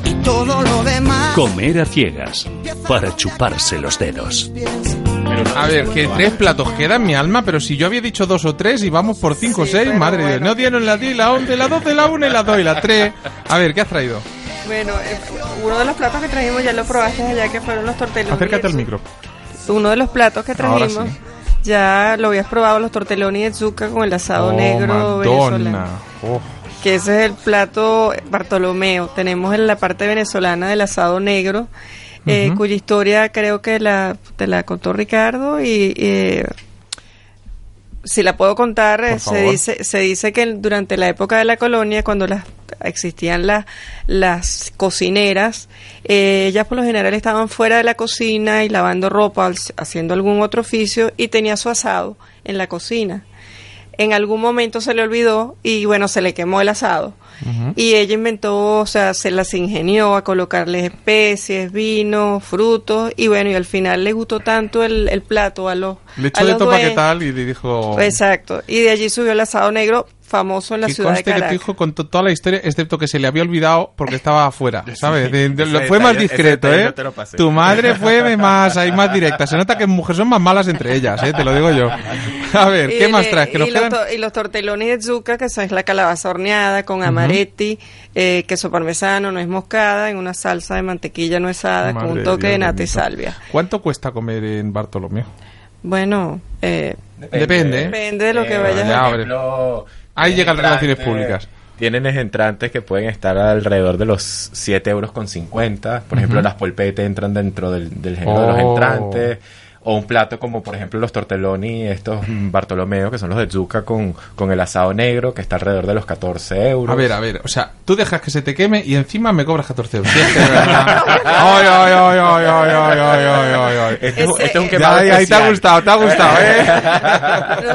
Speaker 7: Y todo lo demás.
Speaker 1: Comer a ciegas para chuparse los dedos.
Speaker 2: A ver, que tres platos quedan mi alma, pero si yo había dicho dos o tres y vamos por cinco o seis, madre de Dios.
Speaker 6: bueno.
Speaker 2: No dieron la 10, la 11, la 12, la 1 y la 2 y la 3. A ver, ¿qué has traído?
Speaker 6: Bueno, eh, uno de los platos que trajimos ya lo probaste allá, que fueron los tortelones.
Speaker 2: Acércate al micro.
Speaker 6: Uno de los platos que trajimos,
Speaker 2: sí.
Speaker 6: ya lo habías probado, los tortelones de zucca con el asado
Speaker 2: Oh,
Speaker 6: negro venezolano.
Speaker 2: Oh.
Speaker 6: Que ese es el plato Bartolomeo. Tenemos en la parte venezolana del asado negro, eh, cuya historia creo que la, te la contó Ricardo y... eh, si la puedo contar, eh, se
Speaker 2: favor.
Speaker 6: dice, se dice que durante la época de la colonia, cuando las existían las, las cocineras, eh, ellas por lo general estaban fuera de la cocina y lavando ropa, haciendo algún otro oficio y tenía su asado en la cocina. en algún momento se le olvidó y bueno, se le quemó el asado. Y ella inventó, o sea, se las ingenió a colocarle especies, vino, frutos y bueno, y al final le gustó tanto el, el plato a los...
Speaker 2: Le echó de qué tal y le dijo...
Speaker 6: Exacto. Y de allí subió el asado negro famoso en la
Speaker 2: que
Speaker 6: ciudad de
Speaker 2: conste que tu
Speaker 6: Caracas.
Speaker 2: hijo contó toda la historia, excepto que se le había olvidado porque estaba afuera, ¿sabes? De- de- lo- fue más discreto, ¿eh?
Speaker 8: no.
Speaker 2: Tu madre fue más, ahí más directa. Se nota que mujeres son más malas entre ellas, ¿eh? Te lo digo yo. A ver,
Speaker 6: Y
Speaker 2: ¿qué más
Speaker 6: le-
Speaker 2: traes? Que nos
Speaker 6: y, los
Speaker 2: quedan...
Speaker 6: y los tortelones de zucca, que es la calabaza horneada con amaretti, eh, queso parmesano, nuez moscada, en una salsa de mantequilla nuezada con
Speaker 2: Madre
Speaker 6: un
Speaker 2: de
Speaker 6: toque
Speaker 2: Dios
Speaker 6: de nata y salvia.
Speaker 2: ¿Cuánto cuesta comer en Bartolomé?
Speaker 6: Bueno, eh,
Speaker 2: Depende, ¿eh?
Speaker 6: depende de lo que
Speaker 8: Eh,
Speaker 6: vayas
Speaker 2: ya,
Speaker 6: a...
Speaker 2: Ahí llegan las relaciones públicas.
Speaker 8: Tienen entrantes que pueden estar alrededor de los 7 euros con 50. Por ejemplo, las polpete entran dentro del, del género de los
Speaker 2: Oh.
Speaker 8: entrantes. O un plato como, por ejemplo, los tortelloni, estos mm, Bartolomeo, que son los de yuca con, con el asado negro, que está alrededor de los 14 euros.
Speaker 2: A ver, a ver, o sea, tú dejas que se te queme y encima me cobras 14 euros. Sí. Ay, ay, ay, ay, ay, ay, ay, ay, ay, ay.
Speaker 8: Este, es un-
Speaker 6: Ese-
Speaker 8: este es un quemado
Speaker 2: ahí, ahí te ha gustado, te ha gustado, ¿eh?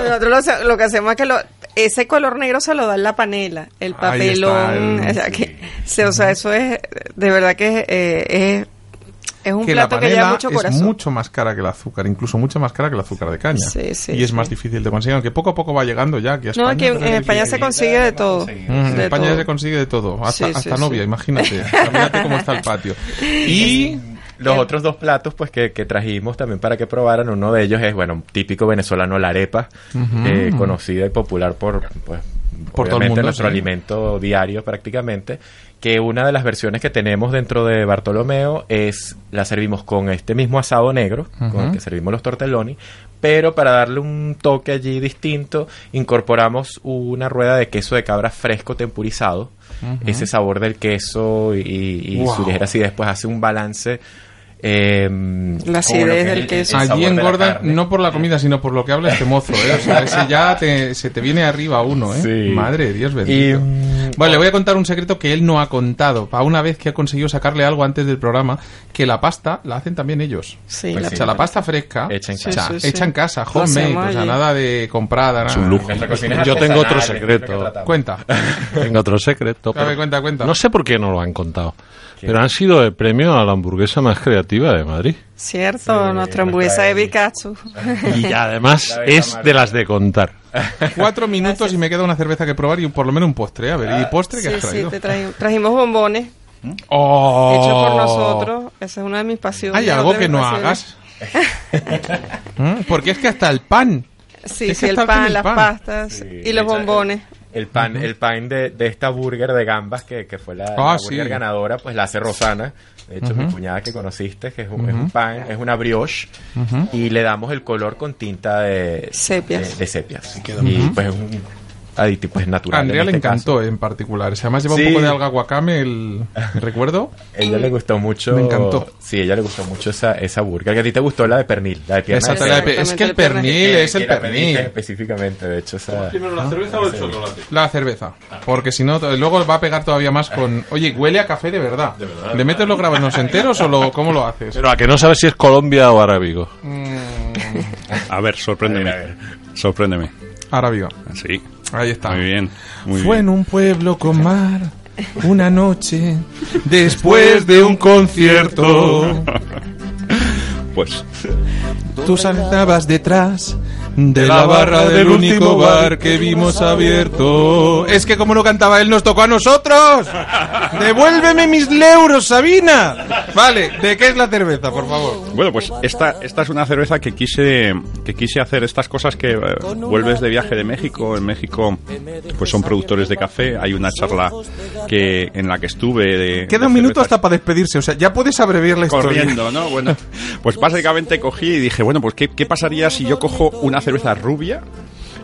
Speaker 6: Nosotros lo, lo que hacemos es que lo- ese color negro se lo da en la panela, el papelón,
Speaker 2: el-
Speaker 6: o sea, que, se- o sea, eso es, de verdad que eh, es, es un
Speaker 2: que la
Speaker 6: plato que lleva mucho
Speaker 2: es
Speaker 6: corazón.
Speaker 2: mucho más cara que el azúcar, incluso mucho más cara que el azúcar de caña.
Speaker 6: Sí, sí,
Speaker 2: y es
Speaker 6: sí.
Speaker 2: más difícil de conseguir, aunque poco a poco va llegando ya aquí a
Speaker 6: No,
Speaker 2: España.
Speaker 6: aquí en,
Speaker 2: es
Speaker 6: España se consigue de todo.
Speaker 2: Mm, en
Speaker 6: de
Speaker 2: España
Speaker 6: todo.
Speaker 2: se consigue de todo, hasta,
Speaker 6: Sí, sí,
Speaker 2: hasta
Speaker 6: sí.
Speaker 2: novia, imagínate. imagínate cómo está el patio. Y
Speaker 8: Los otros dos platos pues que, que trajimos también para que probaran, uno de ellos es, bueno, típico venezolano, la arepa, eh, conocida y popular por, pues,
Speaker 2: Por todo el mundo,
Speaker 8: nuestro
Speaker 2: sí.
Speaker 8: alimento diario prácticamente, que una de las versiones que tenemos dentro de Bartolomeo es, la servimos con este mismo asado negro, con el que servimos los tortelloni, pero para darle un toque allí distinto, incorporamos una rueda de queso de cabra fresco tempurizado, ese sabor del queso y, y
Speaker 2: Wow.
Speaker 8: su ligera acidez pues hace un balance eh,
Speaker 6: La acidez
Speaker 8: que es
Speaker 6: del
Speaker 8: el-
Speaker 6: queso.
Speaker 2: allí
Speaker 8: carne.
Speaker 2: no por la comida, sino por lo que habla este mozo, ¿eh? O sea, ese ya te- se te viene arriba uno, ¿eh?
Speaker 8: Sí.
Speaker 2: Madre de Dios
Speaker 8: Y,
Speaker 2: bendito.
Speaker 8: mm,
Speaker 2: Bueno, le voy a contar un secreto que él no ha contado. Para una vez que ha conseguido sacarle algo antes del programa, que la pasta la hacen también ellos.
Speaker 6: Sí,
Speaker 8: Pues
Speaker 6: la-
Speaker 2: O sea, la pasta fresca,
Speaker 8: Hecha en
Speaker 6: casa. Sí, sí,
Speaker 2: hecha en casa,
Speaker 6: Lo
Speaker 2: homemade, o sea, nada de comprada, nada.
Speaker 5: un lujo.
Speaker 8: Es
Speaker 5: Yo tengo otro
Speaker 8: es
Speaker 5: secreto.
Speaker 2: Cuenta.
Speaker 5: Tengo otro secreto.
Speaker 2: A ver,
Speaker 5: pero
Speaker 2: cuenta, cuenta.
Speaker 5: No sé por qué no lo han contado. Pero han sido el premio a la hamburguesa más creativa de Madrid.
Speaker 6: Cierto,
Speaker 8: Sí,
Speaker 6: nuestra hamburguesa de Pikachu.
Speaker 5: Y además es de las de contar.
Speaker 2: Cuatro minutos y me queda una cerveza que probar y por lo menos un postre. A ver, ¿y postre que
Speaker 6: Sí,
Speaker 2: has
Speaker 6: sí,
Speaker 2: traído?
Speaker 6: te traji- trajimos bombones
Speaker 2: ¡Oh!
Speaker 6: hechos por nosotros. Esa es una de mis pasiones.
Speaker 2: ¿Hay algo que no
Speaker 6: pasiones.
Speaker 2: hagas? ¿Mm? Porque es que hasta el pan.
Speaker 6: Sí,
Speaker 2: Es
Speaker 6: sí, el pan,
Speaker 2: el
Speaker 6: las
Speaker 2: pan.
Speaker 6: pastas
Speaker 8: Sí,
Speaker 6: y los
Speaker 8: hecho,
Speaker 6: bombones.
Speaker 8: El pan, el pan de, de esta burger de gambas que, que fue la,
Speaker 2: Ah,
Speaker 8: la burger
Speaker 2: sí.
Speaker 8: ganadora, pues la hace Rosana. De hecho, mi cuñada que conociste, que es un, es un pan, es una brioche, y le damos el color con tinta de
Speaker 6: Sepias.
Speaker 8: De, de sepias. Y pues es un aditivo pues, natural.
Speaker 2: A Andrea
Speaker 8: en
Speaker 2: le
Speaker 8: este
Speaker 2: encantó
Speaker 8: caso.
Speaker 2: en particular. Si además lleva
Speaker 8: Sí.
Speaker 2: un poco de alga guacame, el recuerdo.
Speaker 8: Ella le gustó mucho.
Speaker 2: Me encantó.
Speaker 8: Sí, ella le gustó mucho esa, esa burger. Que a ti te gustó la de pernil, la de pierna de
Speaker 2: pe- es que el pernil
Speaker 8: Que-
Speaker 2: es el pernil.
Speaker 8: Específicamente, de hecho, esa.
Speaker 5: ¿Primero la cerveza o el chocolate?
Speaker 2: La cerveza. Porque si no, luego va a pegar todavía más con. Oye, huele a café de verdad. ¿Le metes los grabanos enteros o lo, cómo lo haces?
Speaker 5: Pero a que no sabes si es Colombia o Arábigo.
Speaker 9: A ver, sorpréndeme.
Speaker 8: A ver, a ver.
Speaker 9: Sorpréndeme.
Speaker 2: Viva.
Speaker 9: Sí.
Speaker 2: Ahí está.
Speaker 9: Muy bien. Muy
Speaker 2: Fue
Speaker 9: bien.
Speaker 2: en un pueblo con mar, una noche, después de un concierto.
Speaker 9: Pues
Speaker 2: Tú saltabas detrás de la barra del único bar que vimos abierto. Es que como no cantaba él, nos tocó a nosotros. Devuélveme mis euros, Sabina. Vale, ¿de qué es la cerveza, por favor?
Speaker 9: Bueno, pues esta, esta es una cerveza que quise, que quise hacer estas cosas que eh, vuelves de viaje de México. En México, pues son productores de café. Hay una charla que en la que estuve de.
Speaker 2: Queda
Speaker 9: de
Speaker 2: un minuto
Speaker 9: cervezas
Speaker 2: hasta para despedirse, o sea, ya puedes abreviar la historia.
Speaker 9: corriendo, ¿no? Bueno, pues básicamente cogí y dije, bueno, pues ¿qué, qué pasaría si yo cojo una cerveza rubia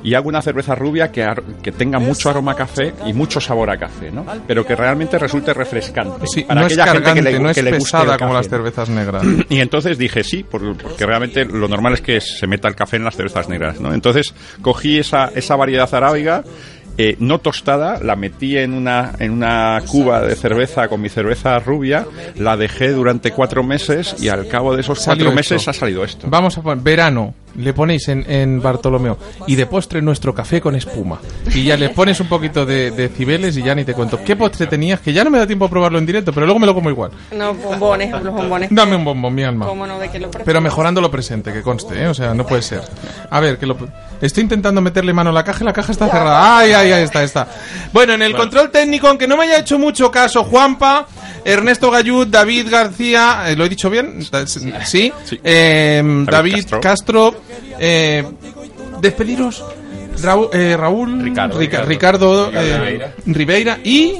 Speaker 9: y hago una cerveza rubia que, que tenga mucho aroma a café y mucho sabor a café, ¿no? Pero que realmente resulte refrescante.
Speaker 2: Sí,
Speaker 9: para
Speaker 2: no es
Speaker 9: aquella gente
Speaker 2: cargante,
Speaker 9: que le,
Speaker 2: no es
Speaker 9: que le guste
Speaker 2: pesada como las cervezas negras.
Speaker 9: Y entonces dije sí, por- porque realmente lo normal es que se meta el café en las cervezas negras, ¿no? Entonces cogí esa, esa variedad arábiga, eh, no tostada, la metí en una, en una cuba de cerveza con mi cerveza rubia, la dejé durante cuatro meses y al cabo de esos
Speaker 2: Salió
Speaker 9: cuatro
Speaker 2: esto.
Speaker 9: meses ha salido esto.
Speaker 2: Vamos a poner verano, le ponéis en, en Bartolomeo y de postre nuestro café con espuma. Y ya le pones un poquito de, de cibeles y ya ni te cuento. ¿Qué postre tenías? Que ya no me da tiempo a probarlo en directo, pero luego me lo como igual.
Speaker 6: No, bombones, los bombones.
Speaker 2: Dame un bombón, mi alma.
Speaker 6: ¿Cómo no? ¿De qué lo?
Speaker 2: Pero mejorando lo presente, que conste, ¿eh? O sea, no puede ser. A ver, que lo... Estoy intentando meterle mano a la caja y la caja está cerrada. Ay, ay, ay, está, está. Bueno, en el control técnico, aunque no me haya hecho mucho caso, Juanpa, Ernesto Gallud, David García, eh, ¿lo he dicho bien? Sí. Eh, David,
Speaker 9: Castro.
Speaker 2: Castro. Eh, despediros. Raúl, eh, Raúl
Speaker 8: Ricardo,
Speaker 2: Rica-
Speaker 8: Ricardo.
Speaker 2: Ricardo, eh, Ribeira y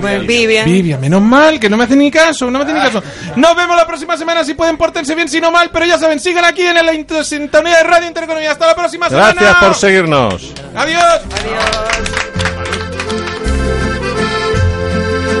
Speaker 6: bueno, Vivian.
Speaker 2: Vivian, menos mal, que no me hace ni caso, no me hace ni caso. Nos vemos la próxima semana si pueden portarse bien, si no mal, pero ya saben, sigan aquí en la sintonía de Radio Intereconomía. Hasta la próxima semana.
Speaker 5: Gracias por seguirnos.
Speaker 2: Adiós.
Speaker 6: Adiós.